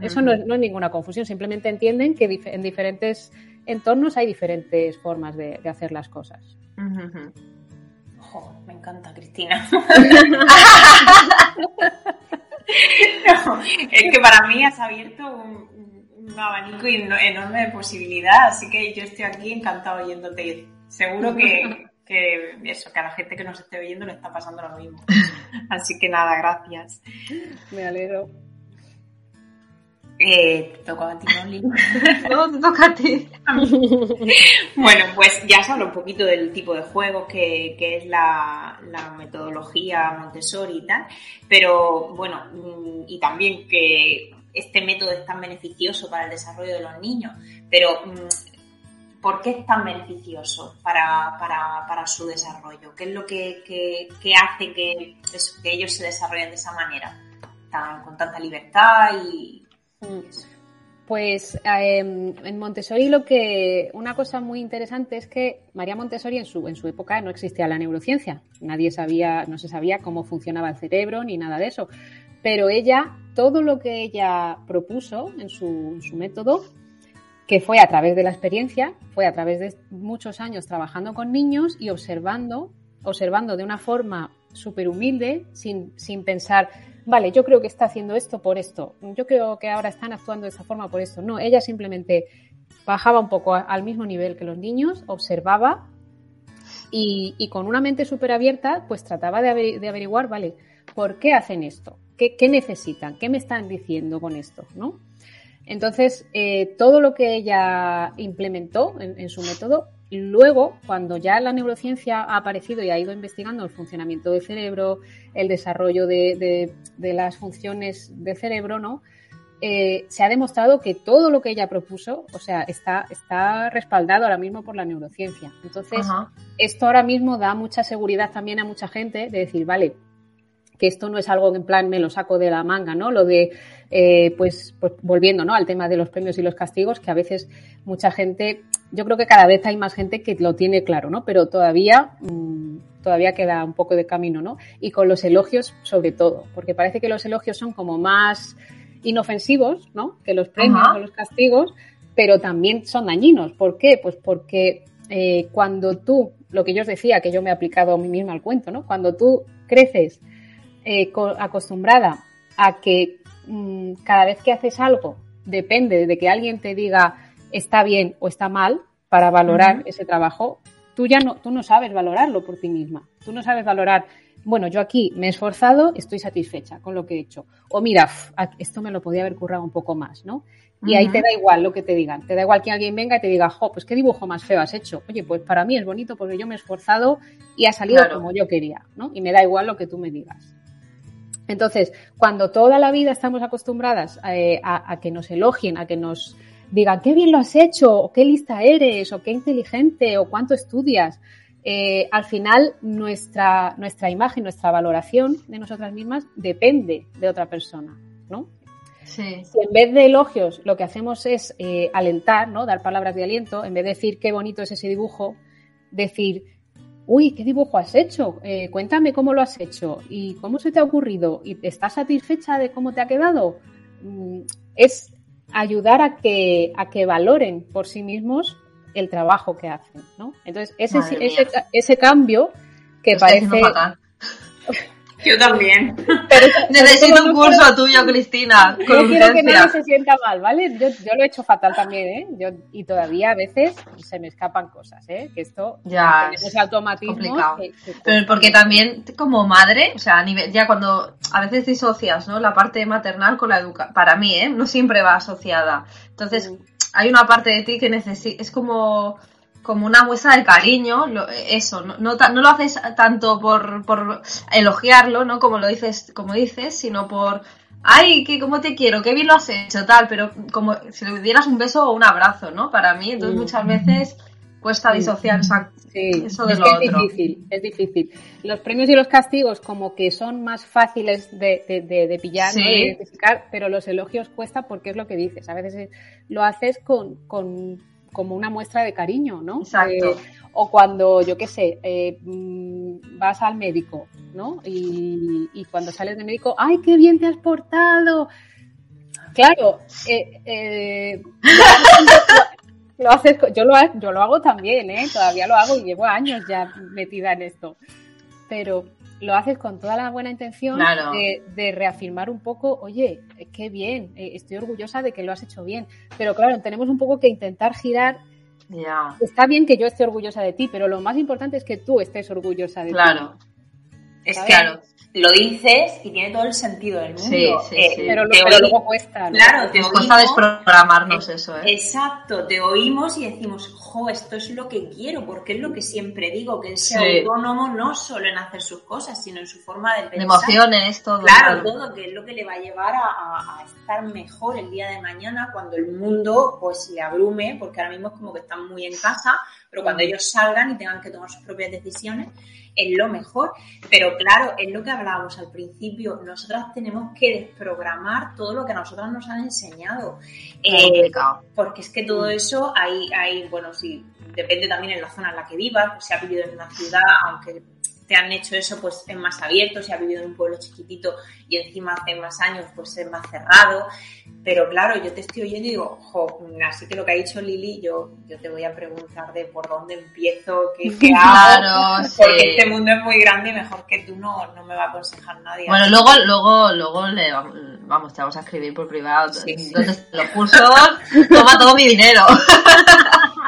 Eso no es, ninguna confusión, simplemente entienden que en diferentes entornos hay diferentes formas de, hacer las cosas. me encanta, Cristina. es que para mí has abierto un, un abanico enorme de posibilidad, así que yo estoy aquí encantado oyéndote. Seguro que, que eso, que a la gente que nos esté oyendo le está pasando lo mismo. Así que nada, gracias. Me alegro. Eh, te toca a ti, ¿no, No, te toca a ti. bueno, pues ya se habla un poquito del tipo de juegos que, que es la, la, metodología Montessori y tal, pero bueno, mm, y también que este método es tan beneficioso para el desarrollo de los niños, pero mm, ¿por qué es tan beneficioso para, su desarrollo? ¿Qué es lo que, hace que, que, ellos se desarrollen de esa manera, con tanta libertad y... Mm. Pues em, en Montessori lo que una cosa muy interesante es que María Montessori en su en su época no existía la neurociencia, nadie sabía, no se sabía cómo funcionaba el cerebro ni nada de eso, pero ella, todo lo que ella propuso en su, método, que fue a través de la experiencia, fue a través de muchos años trabajando con niños y observando, observando de una forma súper humilde, sin, sin pensar, vale, yo creo que está haciendo esto por esto, yo creo que ahora están actuando de esta forma por esto. No, ella simplemente bajaba un poco al mismo nivel que los niños, observaba y, con una mente súper abierta, pues trataba de, averiguar, vale, ¿por qué hacen esto? ¿Qué, necesitan? ¿Qué me están diciendo con esto? ¿no? Entonces, eh, todo lo que ella implementó en, su método, luego, cuando ya la neurociencia ha aparecido y ha ido investigando el funcionamiento del cerebro, el desarrollo de, las funciones del cerebro, ¿no? Eh, se ha demostrado que todo lo que ella propuso, o sea, está, está respaldado ahora mismo por la neurociencia. Entonces, esto ahora mismo da mucha seguridad también a mucha gente de decir, vale, que esto no es algo que en plan me lo saco de la manga, ¿no? Lo de, eh, pues, pues volviendo, ¿no? Al tema de los premios y los castigos, que a veces mucha gente, yo creo que cada vez hay más gente que lo tiene claro, ¿no? Pero todavía, mm, todavía queda un poco de camino, ¿no? Y con los elogios sobre todo, porque parece que los elogios son como más inofensivos, ¿no? Que los premios o los castigos, pero también son dañinos. ¿Por qué? Pues porque eh, cuando tú, lo que yo os decía, que yo me he aplicado a mí misma al cuento, ¿no? Cuando tú creces eh, acostumbrada a que mm, cada vez que haces algo depende de que alguien te diga está bien o está mal para valorar ese trabajo, tú ya no, tú no sabes valorarlo por ti misma. Tú no sabes valorar, bueno, yo aquí me he esforzado, estoy satisfecha con lo que he hecho. O mira, esto me lo podía haber currado un poco más, ¿no? Y ahí te da igual lo que te digan. Te da igual que alguien venga y te diga, jo, pues qué dibujo más feo has hecho. Oye, pues para mí es bonito porque yo me he esforzado y ha salido como yo quería, ¿no? Y me da igual lo que tú me digas. Entonces, cuando toda la vida estamos acostumbradas eh, a, que nos elogien, a que nos digan qué bien lo has hecho, o qué lista eres, o qué inteligente, o cuánto estudias, eh, al final nuestra, nuestra imagen, nuestra valoración de nosotras mismas depende de otra persona, ¿no? Si en vez de elogios lo que hacemos es eh, alentar, ¿no? Dar palabras de aliento, en vez de decir qué bonito es ese dibujo, decir, uy, ¿qué dibujo has hecho? Eh, cuéntame cómo lo has hecho y cómo se te ha ocurrido y estás satisfecha de cómo te ha quedado. Mm, es ayudar a que, a que valoren por sí mismos el trabajo que hacen, ¿no? Entonces, ese, ese, ese, cambio que parece... Yo también. Necesito un curso tuyo, Cristina. Con quiero que nadie se sienta mal, ¿vale? Yo, yo, lo he hecho fatal también, ¿eh? Yo, y todavía a veces se me escapan cosas, ¿eh? Que esto ya es complicado. Pero porque también como madre, o sea, a nivel, ya cuando a veces disocias, ¿no? La parte maternal con la educación, para mí, ¿eh? No siempre va asociada. Entonces, mm. hay una parte de ti que necesita, es como como una muestra de cariño, eso, no, no, lo haces tanto por, por, elogiarlo, ¿no? Como lo dices, como dices, sino por, ay, que cómo te quiero, qué bien lo has hecho, tal, pero como si le dieras un beso o un abrazo, ¿no? Para mí, entonces mm. muchas veces cuesta disociar eso de es lo es difícil, es difícil. Los premios y los castigos como que son más fáciles de, de, pillar, de identificar, pero los elogios cuesta porque es lo que dices. A veces lo haces con, con como una muestra de cariño, ¿no? Exacto. Eh, o cuando, yo qué sé, eh, mm, vas al médico, ¿no? Y, cuando sales del médico, ¡ay, qué bien te has portado! Claro, eh, lo, haces, yo lo, yo lo hago también, ¿eh? Todavía lo hago y llevo años ya metida en esto. Pero lo haces con toda la buena intención de, reafirmar un poco, oye, qué bien, eh, estoy orgullosa de que lo has hecho bien. Pero claro, tenemos un poco que intentar girar. Está bien que yo esté orgullosa de ti, pero lo más importante es que tú estés orgullosa de ti. Claro. Es claro lo dices y tiene todo el sentido del mundo. Sí, sí, eh, sí. Pero, luego cuesta. Claro, te cuesta desprogramarnos eso, ¿eh? Exacto, te oímos y decimos, jo, esto es lo que quiero, porque es lo que siempre digo, que él sea autónomo no solo en hacer sus cosas, sino en su forma de pensar. emociones, todo. Claro, todo, que es lo que le va a llevar a, estar mejor el día de mañana cuando el mundo pues le abrume, porque ahora mismo es como que están muy en casa, pero cuando ellos salgan y tengan que tomar sus propias decisiones, es lo mejor. Pero claro, es lo que hablábamos al principio, nosotras tenemos que desprogramar todo lo que a nosotras nos han enseñado. Eh, porque es que todo mm. eso hay, hay, bueno, sí, depende también en la zona en la que vivas, pues si ha vivido en una ciudad, aunque te han hecho eso, pues es más abierto, si ha vivido en un pueblo chiquitito y encima hace más años, pues es más cerrado. Pero claro, yo te estoy oyendo y digo, jo, así que lo que ha dicho Lili, yo, yo te voy a preguntar de por dónde empiezo, qué, hago, porque este mundo es muy grande y mejor que tú no, no me va a aconsejar nadie. Bueno, luego, luego, luego le vamos, te vamos a escribir por privado. Entonces, los cursos, toma todo mi dinero.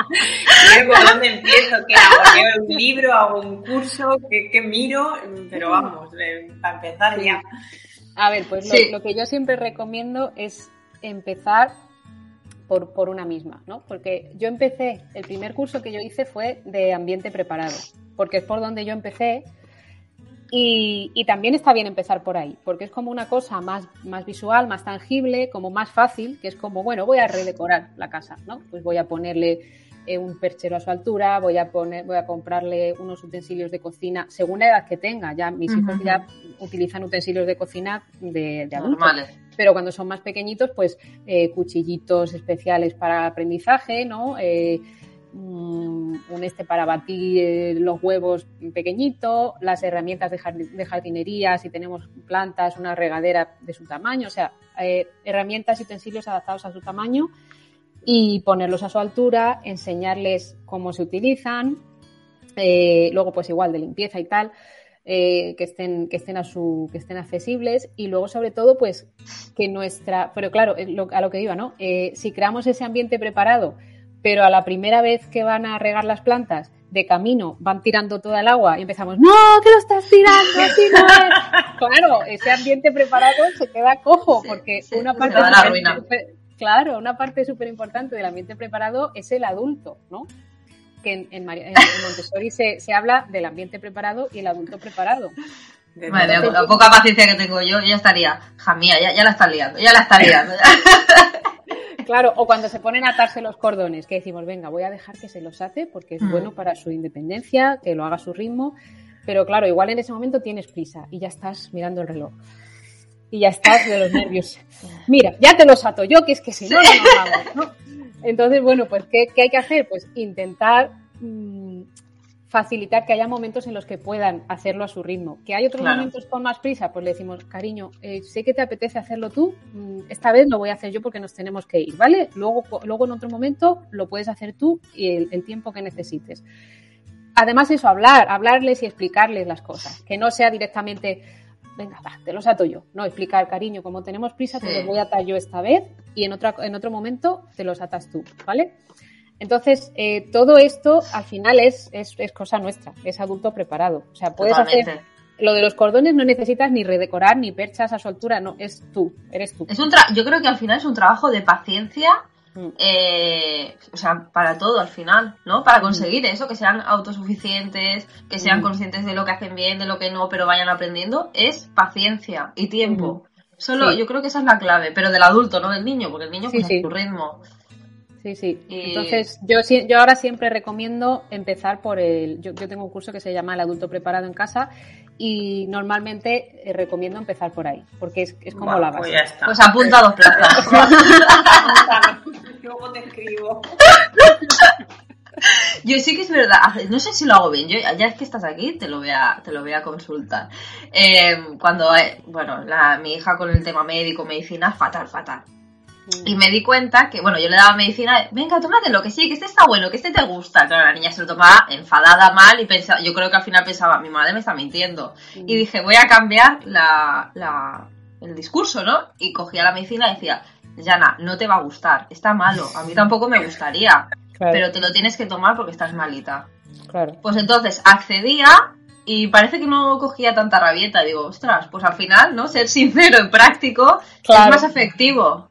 ¿Por dónde empiezo? ¿Qué hago? un libro? ¿Hago un curso? ¿Qué, miro? Pero vamos, para empezar ya. A ver, pues lo, que yo siempre recomiendo es empezar por, por, una misma, ¿no? Porque yo empecé, el primer curso que yo hice fue de ambiente preparado, porque es por donde yo empecé y, y, también está bien empezar por ahí, porque es como una cosa más, más visual, más tangible, como más fácil, que es como, bueno, voy a redecorar la casa, ¿no? Pues voy a ponerle eh, un perchero a su altura, voy a poner, voy a comprarle unos utensilios de cocina, según la edad que tenga. Ya mis hijos ya utilizan utensilios de cocina de, de adultos. Pero cuando son más pequeñitos, pues eh, cuchillitos especiales para aprendizaje, ¿no? Eh, mm, un este para batir los huevos pequeñito, las herramientas de, jardinería, si tenemos plantas, una regadera de su tamaño, o sea, herramientas y utensilios adaptados a su tamaño y ponerlos a su altura, enseñarles cómo se utilizan, eh, luego pues igual de limpieza y tal, eh, que estén, que estén a su, que estén accesibles y luego sobre todo pues que nuestra, pero claro, a lo que iba, ¿no? Eh, si creamos ese ambiente preparado, pero a la primera vez que van a regar las plantas, de camino van tirando toda el agua y empezamos, no, que lo estás tirando, así no Claro, ese ambiente preparado se queda cojo porque una parte Claro, una parte súper importante del ambiente preparado es el adulto, ¿no? Que en, Montessori se, habla del ambiente preparado y el adulto preparado. Madre, la poca paciencia que tengo yo, ya estaría, jamía, ya, ya la está liando, ya la está liando. Claro, o cuando se ponen a atarse los cordones, que decimos, venga, voy a dejar que se los ate porque es mm. bueno para su independencia, que lo haga a su ritmo, pero claro, igual en ese momento tienes prisa y ya estás mirando el reloj y ya estás de los nervios. Mira, ya te los ato yo, que es que si no, no vamos, ¿no? Entonces, bueno, pues ¿qué, ¿qué, hay que hacer? Pues intentar mmm, facilitar que haya momentos en los que puedan hacerlo a su ritmo. Que hay otros claro. momentos con más prisa, pues le decimos, cariño, eh, sé que te apetece hacerlo tú, mmm, esta vez lo voy a hacer yo porque nos tenemos que ir, ¿vale? Luego, luego en otro momento lo puedes hacer tú y el, el tiempo que necesites. Además eso, hablar, hablarles y explicarles las cosas, que no sea directamente, venga, va, te los ato yo. No, explicar, cariño, como tenemos prisa, te los voy a atar yo esta vez y en, otra, en otro momento te los atas tú, ¿vale? Entonces, eh, todo esto al final es, es, es, cosa nuestra, es adulto preparado. O sea, puedes Totalmente. hacer. Lo de los cordones no necesitas ni redecorar ni perchas a su altura, no, es tú, eres tú. Es un yo creo que al final es un trabajo de paciencia. Eh, o sea, para todo al final, ¿no? Para conseguir mm. eso, que sean autosuficientes, que sean mm. conscientes de lo que hacen bien, de lo que no, pero vayan aprendiendo, es paciencia y tiempo. Solo, sí. yo creo que esa es la clave, pero del adulto, no del niño, porque el niño pues sí, sí. su ritmo. Sí, sí. Y... Entonces, yo, yo ahora siempre recomiendo empezar por el. Yo, yo, tengo un curso que se llama El adulto preparado en casa y normalmente eh, recomiendo empezar por ahí, porque es, es como bueno, la base. Pues, ya está. pues apunta dos plazas. Luego te escribo. Yo sí que es verdad, no sé si lo hago bien, yo ya es que estás aquí, te lo voy a, te lo voy a consultar. Eh, cuando, eh, bueno, la, mi hija con el tema médico, medicina, fatal, fatal. Mm. Y me di cuenta que, bueno, yo le daba medicina, venga, tómatelo, que sí, que este está bueno, que este te gusta. Claro, la niña se lo tomaba enfadada, mal, y pensaba, yo creo que al final pensaba, mi madre me está mintiendo. Mm. Y dije, voy a cambiar la, la, el discurso, ¿no? Y cogía la medicina y decía, Yana, no te va a gustar, está malo, a mí tampoco me gustaría, claro. pero te lo tienes que tomar porque estás malita. Claro. Pues entonces accedía y parece que no cogía tanta rabieta. Digo, ostras, pues al final, ¿no? Ser sincero y práctico claro. es más efectivo.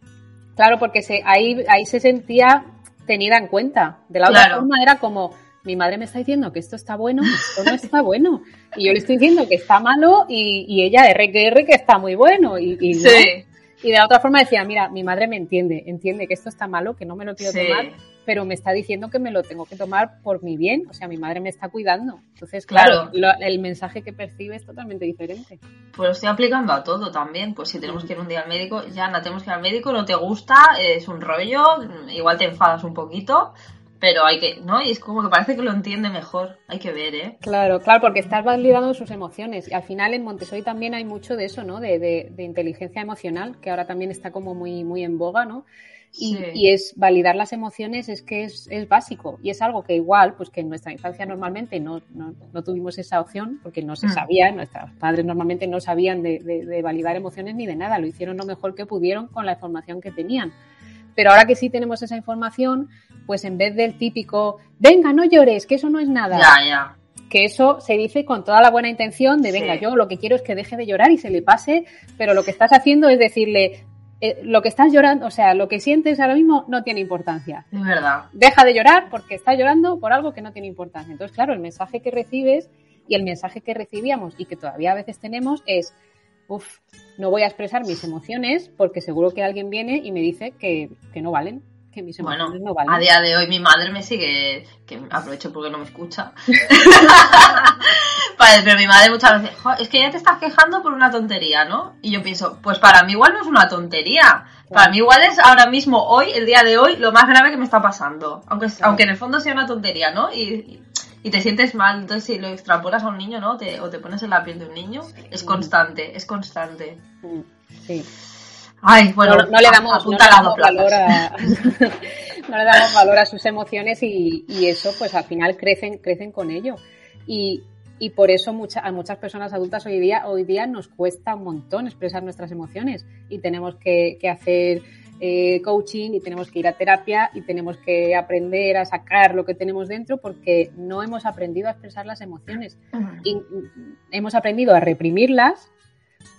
Claro, porque se, ahí, ahí se sentía tenida en cuenta. De la otra forma era como, mi madre me está diciendo que esto está bueno, esto no está bueno. Y yo le estoy diciendo que está malo y, y ella R que R que está muy bueno. Y, y no. Sí. Y de la otra forma decía, mira, mi madre me entiende, entiende que esto está malo, que no me lo quiero sí. tomar, pero me está diciendo que me lo tengo que tomar por mi bien. O sea, mi madre me está cuidando. Entonces, claro, claro. Lo, el mensaje que percibe es totalmente diferente. Pues lo estoy aplicando a todo también. Pues si tenemos que ir un día al médico, ya no tenemos que ir al médico, no te gusta, es un rollo, igual te enfadas un poquito, pero hay que, ¿no? Y es como que parece que lo entiende mejor. Hay que ver, ¿eh? Claro, claro, porque estás validando sus emociones. Y al final en Montessori también hay mucho de eso, ¿no? De, de, de inteligencia emocional, que ahora también está como muy, muy en boga, ¿no? Y, Sí. y, es validar las emociones es que es, es, básico y es algo que igual, pues que en nuestra infancia normalmente no, no, no tuvimos esa opción porque no se Mm. sabía, nuestros padres normalmente no sabían de, de, de, validar emociones ni de nada, lo hicieron lo mejor que pudieron con la información que tenían. Pero ahora que sí tenemos esa información, pues en vez del típico, venga, no llores, que eso no es nada. Ya, ya que eso se dice con toda la buena intención de venga, sí. yo lo que quiero es que deje de llorar y se le pase, pero lo que estás haciendo es decirle, eh, lo que estás llorando, o sea, lo que sientes ahora mismo no tiene importancia. Es verdad. Deja de llorar porque estás llorando por algo que no tiene importancia. Entonces, claro, el mensaje que recibes y el mensaje que recibíamos y que todavía a veces tenemos es, uff, no voy a expresar mis emociones porque seguro que alguien viene y me dice que, que no valen que mis emociones bueno, no valen. A día de hoy mi madre me sigue, que aprovecho porque no me escucha. vale, pero mi madre muchas veces, es que ya te estás quejando por una tontería, ¿no? Y yo pienso, pues para mí igual no es una tontería. Para mí igual es ahora mismo, hoy, el día de hoy, lo más grave que me está pasando. Aunque, claro. aunque en el fondo sea una tontería, ¿no? Y, y, te sientes mal. Entonces, si lo extrapolas a un niño, ¿no? Te, o te pones en la piel de un niño, es constante, es constante. Sí. Ay, bueno, no, no le damos, no le damos valor a, no le damos valor a sus emociones y, y, eso, pues al final crecen, crecen con ello. Y, y por eso mucha, a muchas personas adultas hoy día, hoy día nos cuesta un montón expresar nuestras emociones y tenemos que, que hacer eh, coaching y tenemos que ir a terapia y tenemos que aprender a sacar lo que tenemos dentro porque no hemos aprendido a expresar las emociones. Uh -huh. Y hemos aprendido a reprimirlas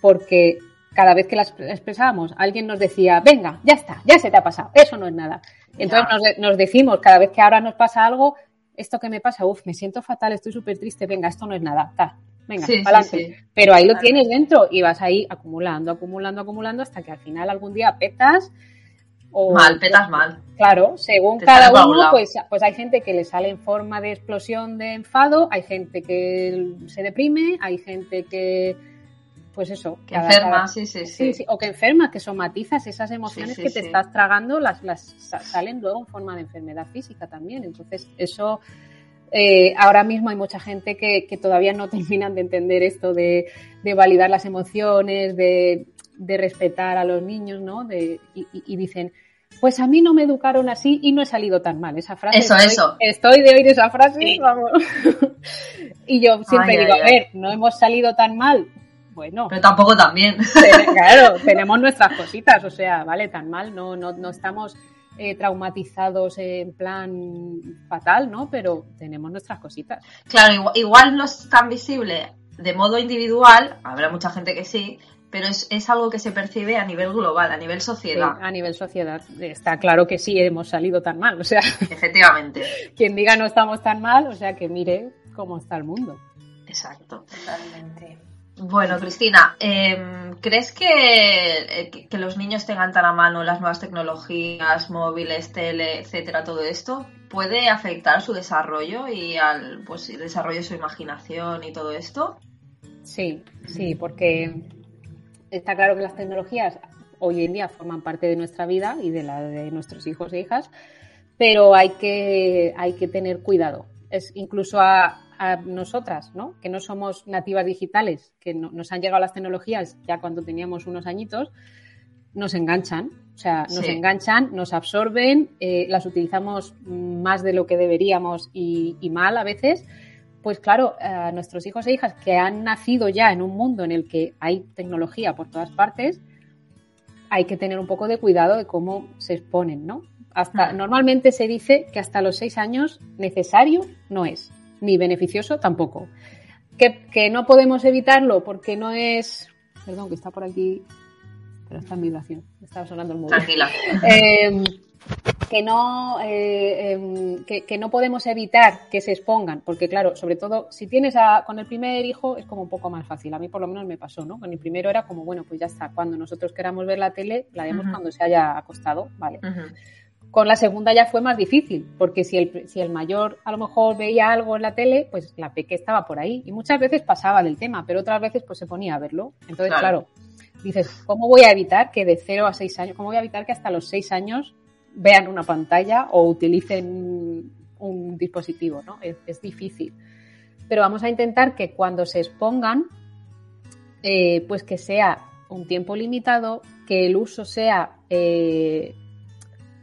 porque cada vez que las expresábamos, alguien nos decía, venga, ya está, ya se te ha pasado, eso no es nada. Entonces nos, nos, decimos, cada vez que ahora nos pasa algo, esto que me pasa, uff, me siento fatal, estoy súper triste, venga, esto no es nada, ta, venga, sí, adelante. Sí, sí. Pero ahí lo tienes dentro y vas ahí acumulando, acumulando, acumulando hasta que al final algún día petas. O, mal, petas mal. Claro, según Te cada uno, pues, pues hay gente que le sale en forma de explosión de enfado, hay gente que se deprime, hay gente que pues eso. Que enferma, sí, sí, sí, O que enfermas, que somatizas esas emociones que te estás tragando, las, las salen luego en forma de enfermedad física también. Entonces, eso eh, ahora mismo hay mucha gente que, todavía no terminan de entender esto de, validar las emociones, de, respetar a los niños, ¿no? De, y, dicen, pues a mí no me educaron así y no he salido tan mal. Esa frase. Eso, estoy, eso. Estoy de oír esa frase, vamos. y yo siempre digo, a ver, no hemos salido tan mal. Bueno. Pero tampoco tan bien. claro, tenemos nuestras cositas, o sea, vale, tan mal, no, no, no estamos eh, traumatizados en plan fatal, ¿no? Pero tenemos nuestras cositas. Claro, igual, no es tan visible de modo individual, habrá mucha gente que sí, pero es, algo que se percibe a nivel global, a nivel sociedad. a nivel sociedad, está claro que sí hemos salido tan mal, o sea. Efectivamente. quien diga no estamos tan mal, o sea que mire cómo está el mundo. Exacto. Totalmente. Bueno, Cristina, em, ¿crees eh, que, que, los niños tengan tan a mano las nuevas tecnologías, móviles, tele, etcétera, todo esto, puede afectar su desarrollo y al pues, el desarrollo de su imaginación y todo esto? Sí, sí, porque está claro que las tecnologías hoy en día forman parte de nuestra vida y de la de nuestros hijos e hijas, pero hay que, hay que tener cuidado. Es incluso a, a nosotras, ¿no? que no somos nativas digitales, que nos han llegado las tecnologías ya cuando teníamos unos añitos, nos enganchan, o sea, nos enganchan, nos absorben, eh, las utilizamos más de lo que deberíamos y, mal a veces. Pues claro, a nuestros hijos e hijas que han nacido ya en un mundo en el que hay tecnología por todas partes, hay que tener un poco de cuidado de cómo se exponen, ¿no? Hasta, normalmente se dice que hasta los seis años necesario no es ni beneficioso tampoco. Que, no podemos evitarlo porque no es. Perdón, que está por aquí. Pero está en vibración. Estaba sonando el móvil. Tranquila. Em, que no eh, em, que, no podemos evitar que se expongan porque claro sobre todo si tienes a, con el primer hijo es como un poco más fácil a mí por lo menos me pasó no con el primero era como bueno pues ya está cuando nosotros queramos ver la tele la vemos cuando se haya acostado vale con la segunda ya fue más difícil, porque si el, si el mayor a lo mejor veía algo en la tele, pues la peque estaba por ahí. Y muchas veces pasaba del tema, pero otras veces pues se ponía a verlo. Entonces, claro, dices, ¿cómo voy a evitar que de 0 a 6 años, cómo voy a evitar que hasta los 6 años vean una pantalla o utilicen un dispositivo, ¿no? Es, difícil. Pero vamos a intentar que cuando se expongan, eh, pues que sea un tiempo limitado, que el uso sea eh,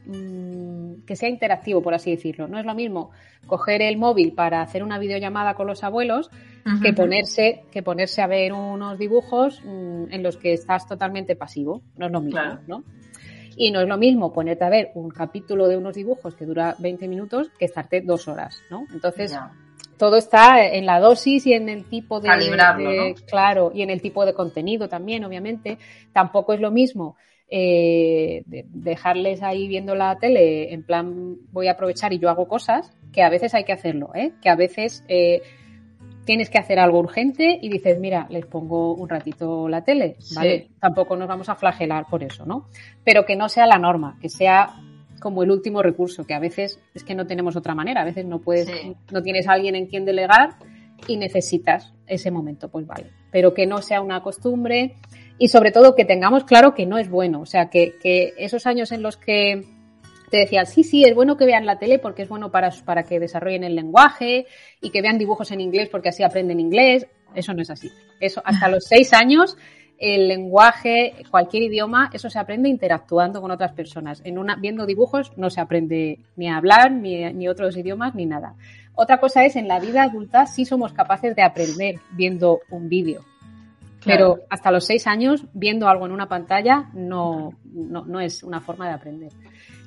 Mm, que sea interactivo, por así decirlo. No es lo mismo coger el móvil para hacer una videollamada con los abuelos que ponerse que ponerse a ver unos dibujos mm, en los que estás totalmente pasivo. No es lo mismo, ¿no? Y no es lo mismo ponerte a ver un capítulo de unos dibujos que dura 20 minutos que estarte dos horas, ¿no? Entonces, todo está en la dosis y en el tipo de, de claro, y en el tipo de contenido también, obviamente. Tampoco es lo mismo eh, dejarles ahí viendo la tele en plan voy a aprovechar y yo hago cosas, que a veces hay que hacerlo, ¿eh? que a veces eh, tienes que hacer algo urgente y dices, mira, les pongo un ratito la tele, ¿vale? Tampoco nos vamos a flagelar por eso, ¿no? Pero que no sea la norma, que sea como el último recurso, que a veces es que no tenemos otra manera, a veces no puedes, no tienes a alguien en quien delegar y necesitas ese momento, pues vale. Pero que no sea una costumbre, y sobre todo que tengamos claro que no es bueno. O sea, que, esos años en los que te decían, sí, sí, es bueno que vean la tele porque es bueno para, para que desarrollen el lenguaje y que vean dibujos en inglés porque así aprenden inglés. Eso no es así. Eso, hasta los seis años, el lenguaje, cualquier idioma, eso se aprende interactuando con otras personas. En una, viendo dibujos no se aprende ni a hablar, ni, ni otros idiomas, ni nada. Otra cosa es, en la vida adulta sí somos capaces de aprender viendo un vídeo. Pero hasta los seis años, viendo algo en una pantalla no, no, es una forma de aprender.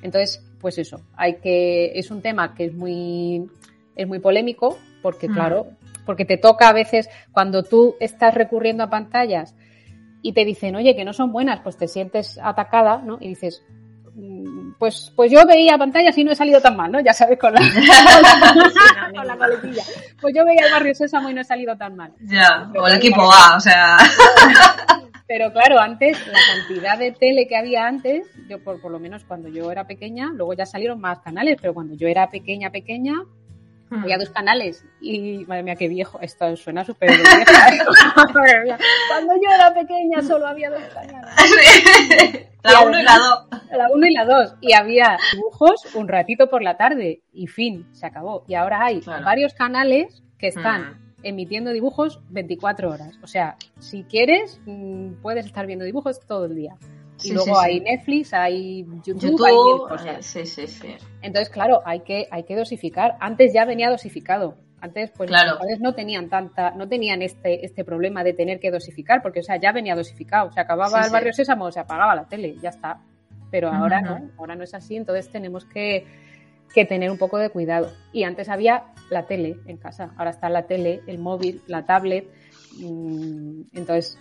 Entonces, pues eso, hay que, es un tema que es muy, es muy polémico, porque mm. claro, porque te toca a veces cuando tú estás recurriendo a pantallas y te dicen, oye, que no son buenas, pues te sientes atacada, ¿no? Y dices, pues, pues yo veía pantallas y no he salido tan mal, ¿no? Ya sabes, con la, con la, coletilla. Pues yo veía el barrio Sésamo y no he salido tan mal. Ya, o el equipo A, o sea. Pero claro, antes, la cantidad de tele que había antes, yo por, por lo menos cuando yo era pequeña, luego ya salieron más canales, pero cuando yo era pequeña, pequeña, Había dos canales y, madre mía, qué viejo, esto suena súper vieja. Cuando yo era pequeña solo había dos canales. la 1 y la 2. La 1 y la 2. Y había dibujos un ratito por la tarde y fin, se acabó. Y ahora hay varios canales que están mm. emitiendo dibujos 24 horas. O sea, si quieres, mm, puedes estar viendo dibujos todo el día. Y luego hay Netflix, hay YouTube, hay mil cosas. Sí, sí, sí. Entonces, claro, hay que, hay que dosificar. Antes ya venía dosificado. Antes, pues claro. los padres no tenían tanta, no tenían este, este problema de tener que dosificar, porque o sea, ya venía dosificado. Se acababa el barrio Sésamo, se apagaba la tele, ya está. Pero ahora no, ahora no es así, entonces tenemos que, que tener un poco de cuidado. Y antes había la tele en casa, ahora está la tele, el móvil, la tablet. Mm, entonces,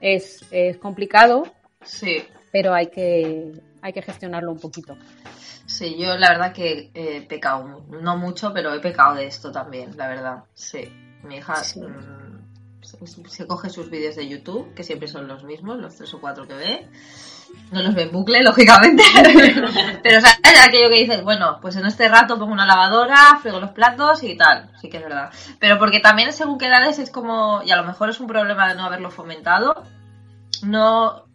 es, es complicado, Sí. Pero hay que, hay que gestionarlo un poquito. Sí, yo la verdad que he pecado, no mucho, pero he pecado de esto también, la verdad. Sí, mi hija mm, se, coge sus vídeos de YouTube, que siempre son los mismos, los tres o cuatro que ve. No los ve en bucle, lógicamente. pero o sea, aquello que dices, bueno, pues en este rato pongo una lavadora, frego los platos y tal. Sí que es verdad. Pero porque también según qué edades es como, y a lo mejor es un problema de no haberlo fomentado, no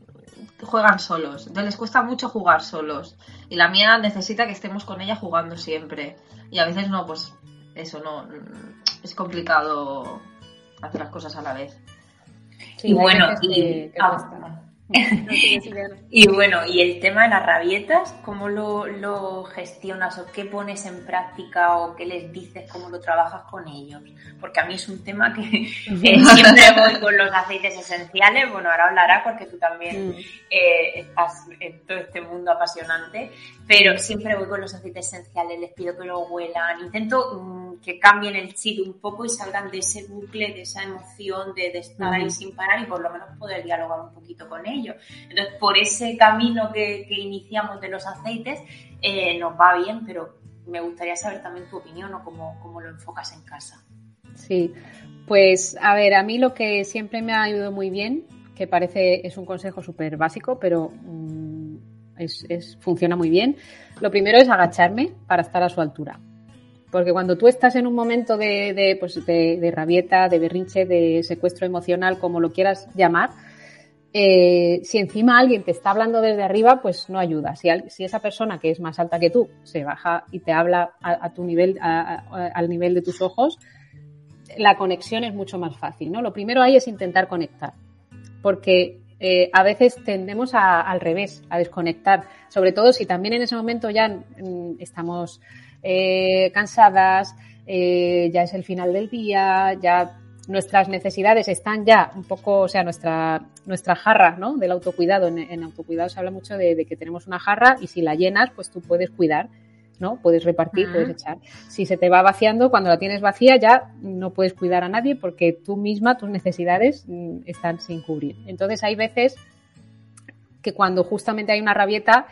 juegan solos. Entonces les cuesta mucho jugar solos. Y la mía necesita que estemos con ella jugando siempre. Y a veces no, pues eso no. Es complicado hacer las cosas a la vez. y bueno, y, y bueno, y el tema de las rabietas, ¿cómo lo, gestionas o qué pones en práctica o qué les dices, cómo lo trabajas con ellos? Porque a mí es un tema que siempre voy con los aceites esenciales, bueno, ahora hablará porque tú también mm. eh, estás en todo este mundo apasionante, pero siempre voy con los aceites esenciales, les pido que lo huelan, intento mm, que cambien el chip un poco y salgan de ese bucle, de esa emoción de, estar ahí sin parar y por lo menos poder dialogar un poquito con ellos. Entonces, por ese camino que, iniciamos de los aceites, eh, nos va bien, pero me gustaría saber también tu opinión o cómo, lo enfocas en casa. Sí, pues a ver, a mí lo que siempre me ha ido muy bien, que parece es un consejo súper básico, pero mm, es, funciona muy bien. Lo primero es agacharme para estar a su altura. Porque cuando tú estás en un momento de, de, pues de rabieta, de berrinche, de secuestro emocional, como lo quieras llamar, eh, si encima alguien te está hablando desde arriba, pues no ayuda. Si, esa persona que es más alta que tú se baja y te habla a, tu nivel, al nivel de tus ojos, la conexión es mucho más fácil, ¿no? Lo primero ahí es intentar conectar, porque eh, a veces tendemos al revés, a desconectar, sobre todo si también en ese momento ya mm, estamos eh, cansadas, ya es el final del día, ya nuestras necesidades están ya un poco, o sea, nuestra, nuestra jarra ¿no? del autocuidado. En, autocuidado se habla mucho de, que tenemos una jarra y si la llenas, pues tú puedes cuidar, ¿no? Puedes repartir, puedes echar. Si se te va vaciando, cuando la tienes vacía ya no puedes cuidar a nadie porque tú misma, tus necesidades mm, están sin cubrir. Entonces hay veces que cuando justamente hay una rabieta,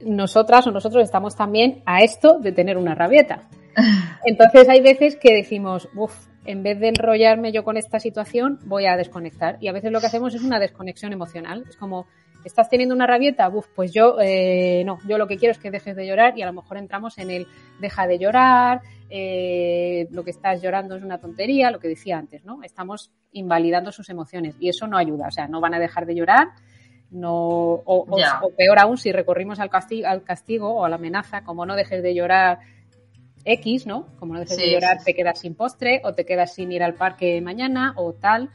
nosotras o nosotros estamos también a esto de tener una rabieta. Entonces hay veces que decimos, uff, en vez de enrollarme yo con esta situación, voy a desconectar. Y a veces lo que hacemos es una desconexión emocional. Es como, ¿estás teniendo una rabieta? Uf, pues yo, eh, no, yo lo que quiero es que dejes de llorar y a lo mejor entramos en el deja de llorar, eh, lo que estás llorando es una tontería, lo que decía antes, ¿no? Estamos invalidando sus emociones y eso no ayuda. O sea, no van a dejar de llorar. No, o, o peor aún, si recorrimos al castigo, al castigo o a la amenaza, como no dejes de llorar X, ¿no? Como no dejes de llorar, te quedas sin postre o te quedas sin ir al parque mañana o tal,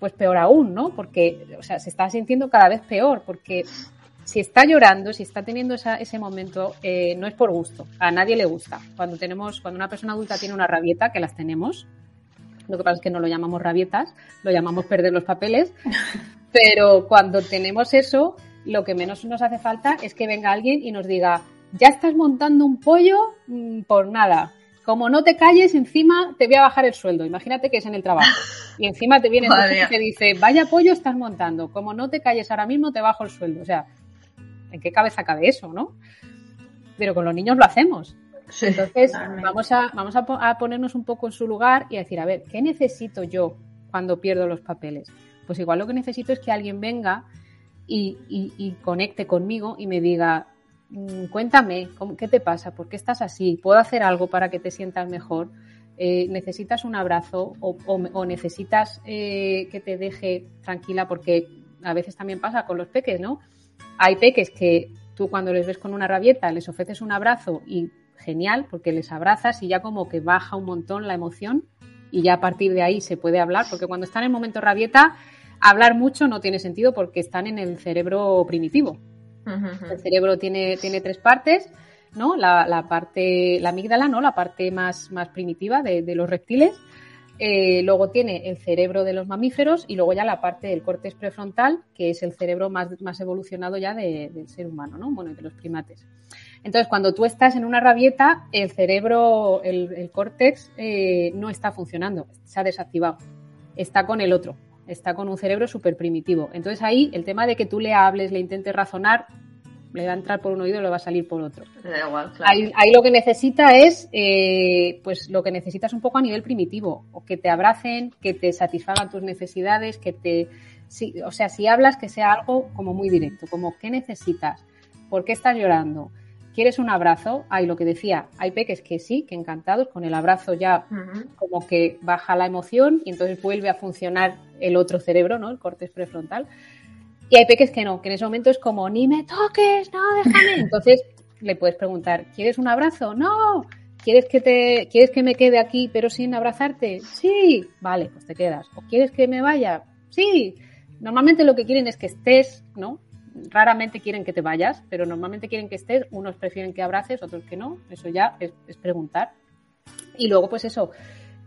pues peor aún, ¿no? Porque, o sea, se está sintiendo cada vez peor, porque si está llorando, si está teniendo ese momento, eh, no es por gusto, a nadie le gusta. Cuando tenemos, cuando una persona adulta tiene una rabieta, que las tenemos, lo que pasa es que no lo llamamos rabietas, lo llamamos perder los papeles, pero cuando tenemos eso, lo que menos nos hace falta es que venga alguien y nos diga, ya estás montando un pollo mm, por nada. Como no te calles, encima te voy a bajar el sueldo. Imagínate que es en el trabajo. Y encima te viene y te dice, vaya pollo estás montando. Como no te calles ahora mismo, te bajo el sueldo. O sea, ¿en qué cabeza cabe eso, no? Pero con los niños lo hacemos. Entonces, vamos, a, vamos a, ponernos un poco en su lugar y a decir, a ver, ¿qué necesito yo cuando pierdo los papeles? Pues igual lo que necesito es que alguien venga y conecte conmigo y me diga, mm, cuéntame, ¿qué te pasa? ¿Por qué estás así? ¿Puedo hacer algo para que te sientas mejor? Eh, ¿Necesitas un abrazo o, necesitas eh, que te deje tranquila? Porque a veces también pasa con los peques, ¿no? Hay peques que tú cuando les ves con una rabieta les ofreces un abrazo y genial, porque les abrazas y ya como que baja un montón la emoción y ya a partir de ahí se puede hablar, porque cuando están en el momento rabieta, hablar mucho no tiene sentido porque están en el cerebro primitivo. El cerebro tiene, tiene tres partes, ¿no? La, parte, la amígdala, ¿no? La parte más, más primitiva de, los reptiles. Eh, luego tiene el cerebro de los mamíferos y luego ya la parte del córtex prefrontal, que es el cerebro más, más evolucionado ya del ser humano, ¿no? Bueno, de los primates. Entonces, cuando tú estás en una rabieta, el cerebro, el, córtex, eh, no está funcionando, se ha desactivado. Está con el otro, está con un cerebro súper primitivo. Entonces ahí el tema de que tú le hables, le intentes razonar, le va a entrar por un oído y le va a salir por otro. ahí, lo que necesita es, eh, pues lo que necesitas un poco a nivel primitivo, o que te abracen, que te satisfagan tus necesidades, que te, o sea, si hablas que sea algo como muy directo, como ¿qué necesitas? ¿Por qué estás llorando? ¿Quieres un abrazo? Hay lo que decía, hay peques que sí, que encantados, con el abrazo ya como que baja la emoción y entonces vuelve a funcionar el otro cerebro, ¿no? El corte prefrontal. Y hay peques que no, que en ese momento es como, ni me toques, no, déjame. Entonces le puedes preguntar, ¿quieres un abrazo? No. ¿Quieres que te, quieres que me quede aquí pero sin abrazarte? Sí. Vale, pues te quedas. ¿O quieres que me vaya? Sí. Normalmente lo que quieren es que estés, ¿no? Raramente quieren que te vayas, pero normalmente quieren que estés. Unos prefieren que abraces, otros que no. Eso ya es, preguntar. Y luego, pues eso,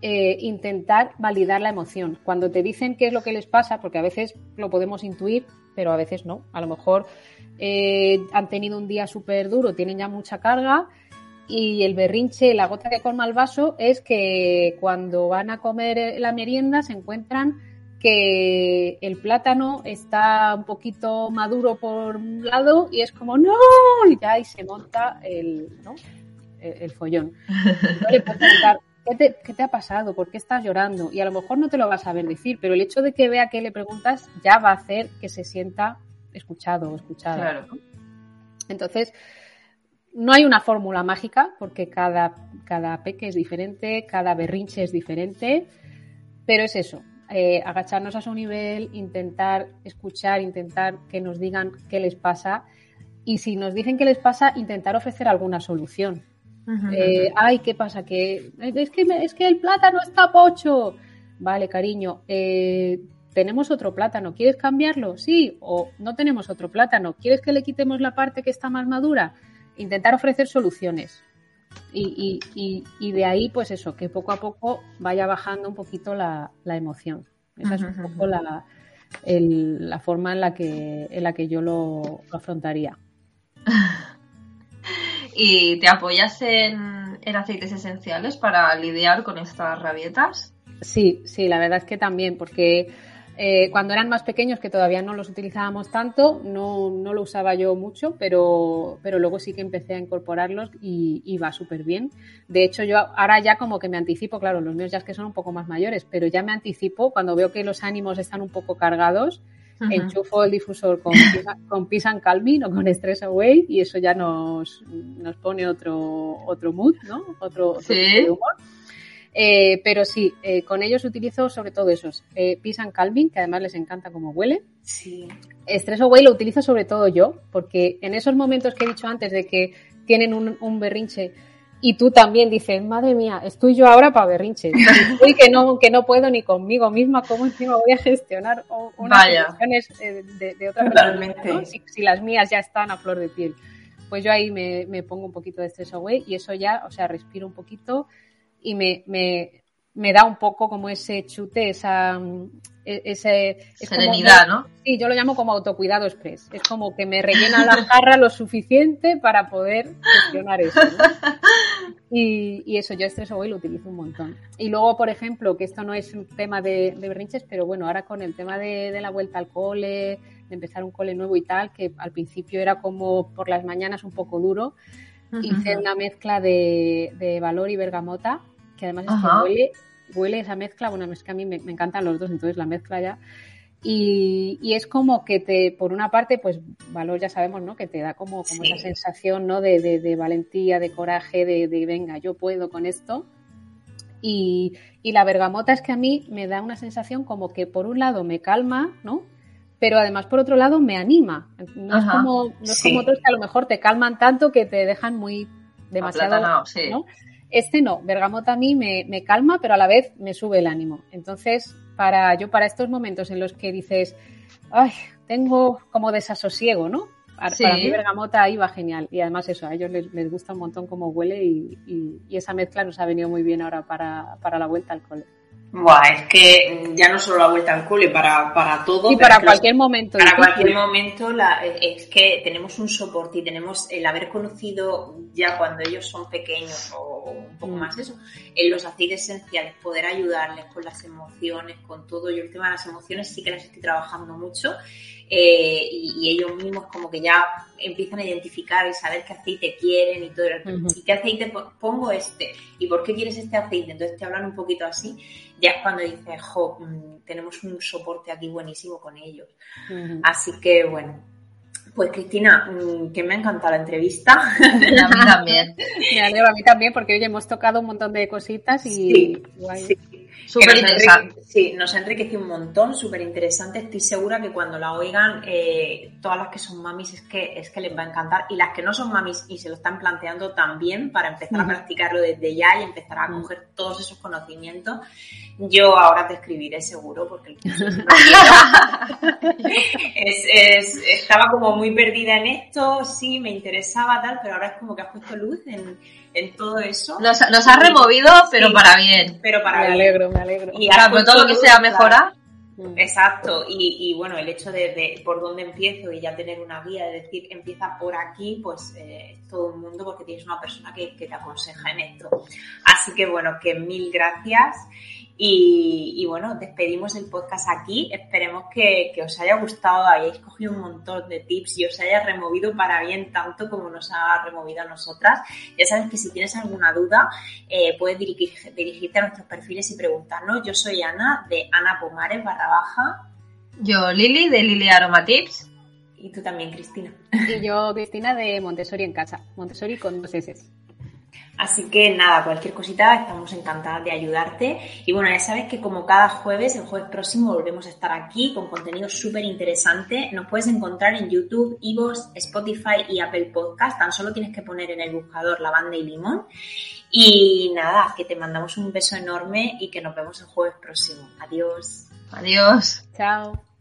eh, intentar validar la emoción. Cuando te dicen qué es lo que les pasa, porque a veces lo podemos intuir, pero a veces no. A lo mejor eh, han tenido un día súper duro, tienen ya mucha carga y el berrinche, la gota que colma el vaso, es que cuando van a comer la merienda se encuentran que el plátano está un poquito maduro por un lado y es como, no, y ya ahí se monta el, ¿no? el, follón. No le puedes preguntar, ¿qué te, ha pasado? ¿Por qué estás llorando? Y a lo mejor no te lo vas a saber decir, pero el hecho de que vea que le preguntas ya va a hacer que se sienta escuchado o escuchada. Entonces, no hay una fórmula mágica porque cada, cada peque es diferente, cada berrinche es diferente, pero es eso, eh, agacharnos a su nivel, intentar escuchar, intentar que nos digan qué les pasa y si nos dicen qué les pasa, intentar ofrecer alguna solución. Eh, ay, ¿qué pasa? Que es que, es que el plátano está pocho. Vale, cariño, eh, tenemos otro plátano, ¿quieres cambiarlo? Sí, o no tenemos otro plátano, ¿quieres que le quitemos la parte que está más madura? Intentar ofrecer soluciones. Y, y, y, de ahí, pues eso, que poco a poco vaya bajando un poquito la, emoción. Esa es un poco la, la, forma en la que, en la que yo lo, afrontaría. ¿Y te apoyas en, en, aceites esenciales para lidiar con estas rabietas? Sí, sí, la verdad es que también, porque eh, cuando eran más pequeños, que todavía no los utilizábamos tanto, no, no lo usaba yo mucho, pero, pero, luego sí que empecé a incorporarlos y, va súper bien. De hecho, yo ahora ya como que me anticipo, claro, los míos ya es que son un poco más mayores, pero ya me anticipo cuando veo que los ánimos están un poco cargados, enchufo el difusor con, con Peace and Calming o con Stress Away y eso ya nos, nos pone otro, otro mood, ¿no? Otro, otro humor. Eh, pero sí, eh, con ellos utilizo sobre todo esos. Eh, Peace and Calming, que además les encanta cómo huele. Sí. Stress Away lo utilizo sobre todo yo, porque en esos momentos que he dicho antes de que tienen un, berrinche y tú también dices, madre mía, estoy yo ahora para berrinches. Estoy que no, que no puedo ni conmigo misma, ¿cómo encima voy a gestionar unas situaciones de, de otra persona? Si, las mías ya están a flor de piel. Pues yo ahí me, me pongo un poquito de Stress Away y eso ya, o sea, respiro un poquito y me, me, me da un poco como ese chute, esa e, ese, serenidad, ¿no? Sí, yo lo llamo como autocuidado express. Es como que me rellena la jarra lo suficiente para poder gestionar eso. Y, y, eso, yo esto hoy lo utilizo un montón. Y luego, por ejemplo, que esto no es un tema de, de berrinches, pero bueno, ahora con el tema de, de, la vuelta al cole, de empezar un cole nuevo y tal, que al principio era como por las mañanas un poco duro, hice una mezcla de, de valor y bergamota que además es que huele, huele esa mezcla, bueno, es que a mí me, encantan los dos, entonces la mezcla ya. Y, es como que te, por una parte, pues valor ya sabemos, ¿no? Que te da como, como esa sensación, ¿no? De, de, valentía, de coraje, de, de, venga, yo puedo con esto. Y, y, la bergamota es que a mí me da una sensación como que por un lado me calma, ¿no? Pero además por otro lado me anima. No es como, no es como otros que a lo mejor te calman tanto que te dejan muy demasiado, ¿no? Este no, bergamota a mí me, me calma, pero a la vez me sube el ánimo. Entonces, para yo para estos momentos en los que dices, ay, tengo como desasosiego, ¿no? Para, mí bergamota ahí va genial. Y además eso, a ellos les, gusta un montón cómo huele y, esa mezcla nos ha venido muy bien ahora para, para la vuelta al cole. Buah, es que ya no solo la vuelta al cole, para, para todo. Y para cualquier momento. Para cualquier momento la, es que tenemos un soporte y tenemos el haber conocido ya cuando ellos son pequeños o un poco mm. más eso, en los aceites esenciales, poder ayudarles con las emociones, con todo. Yo el tema de las emociones sí que las estoy trabajando mucho eh, y, ellos mismos como que ya empiezan a identificar y saber qué aceite quieren y todo. ¿Y qué aceite pongo este? ¿Y por qué quieres este aceite? Entonces te hablan un poquito así. Ya es cuando dices, jo, mm, tenemos un soporte aquí buenísimo con ellos. Así que bueno, pues Cristina, mm, que me ha encantado la entrevista. A mí también. me alegro a mí también porque hoy hemos tocado un montón de cositas y... Sí, Súper interesante. Sí, nos ha enriquecido un montón, súper interesante. Estoy segura que cuando la oigan, eh, todas las que son mamis es que, es que les va a encantar. Y las que no son mamis y se lo están planteando también para empezar a practicarlo desde ya y empezar a coger todos esos conocimientos. Yo ahora te escribiré seguro porque el curso es, estaba como muy perdida en esto, sí, me interesaba tal, pero ahora es como que has puesto luz en en todo eso. Nos, ha removido, pero para bien. Pero para me alegro, me alegro. Y todo lo que sea mejorar. Mm. Exacto, y, bueno, el hecho de, por dónde empiezo y ya tener una guía, de decir, empieza por aquí, pues eh, todo el mundo porque tienes una persona que, que te aconseja en esto. Así que bueno, que mil gracias y, bueno, despedimos el podcast aquí. Esperemos que, os haya gustado, hayáis cogido un montón de tips y os haya removido para bien tanto como nos ha removido a nosotras. Ya sabes que si tienes alguna duda, eh, puedes dirigirte a nuestros perfiles y preguntarnos. Yo soy Ana de Ana Pomares barra baja. Yo Lili de Lili Aroma Tips. Y tú también, Cristina. Y yo, Cristina, de Montessori en casa. Montessori con dos S. Así que nada, cualquier cosita, estamos encantadas de ayudarte. Y bueno, ya sabes que como cada jueves, el jueves próximo volvemos a estar aquí con contenido súper interesante. Nos puedes encontrar en YouTube, Ivos, Spotify y Apple Podcast. Tan solo tienes que poner en el buscador lavanda y limón. Y nada, que te mandamos un beso enorme y que nos vemos el jueves próximo. Adiós. Adiós. Chao.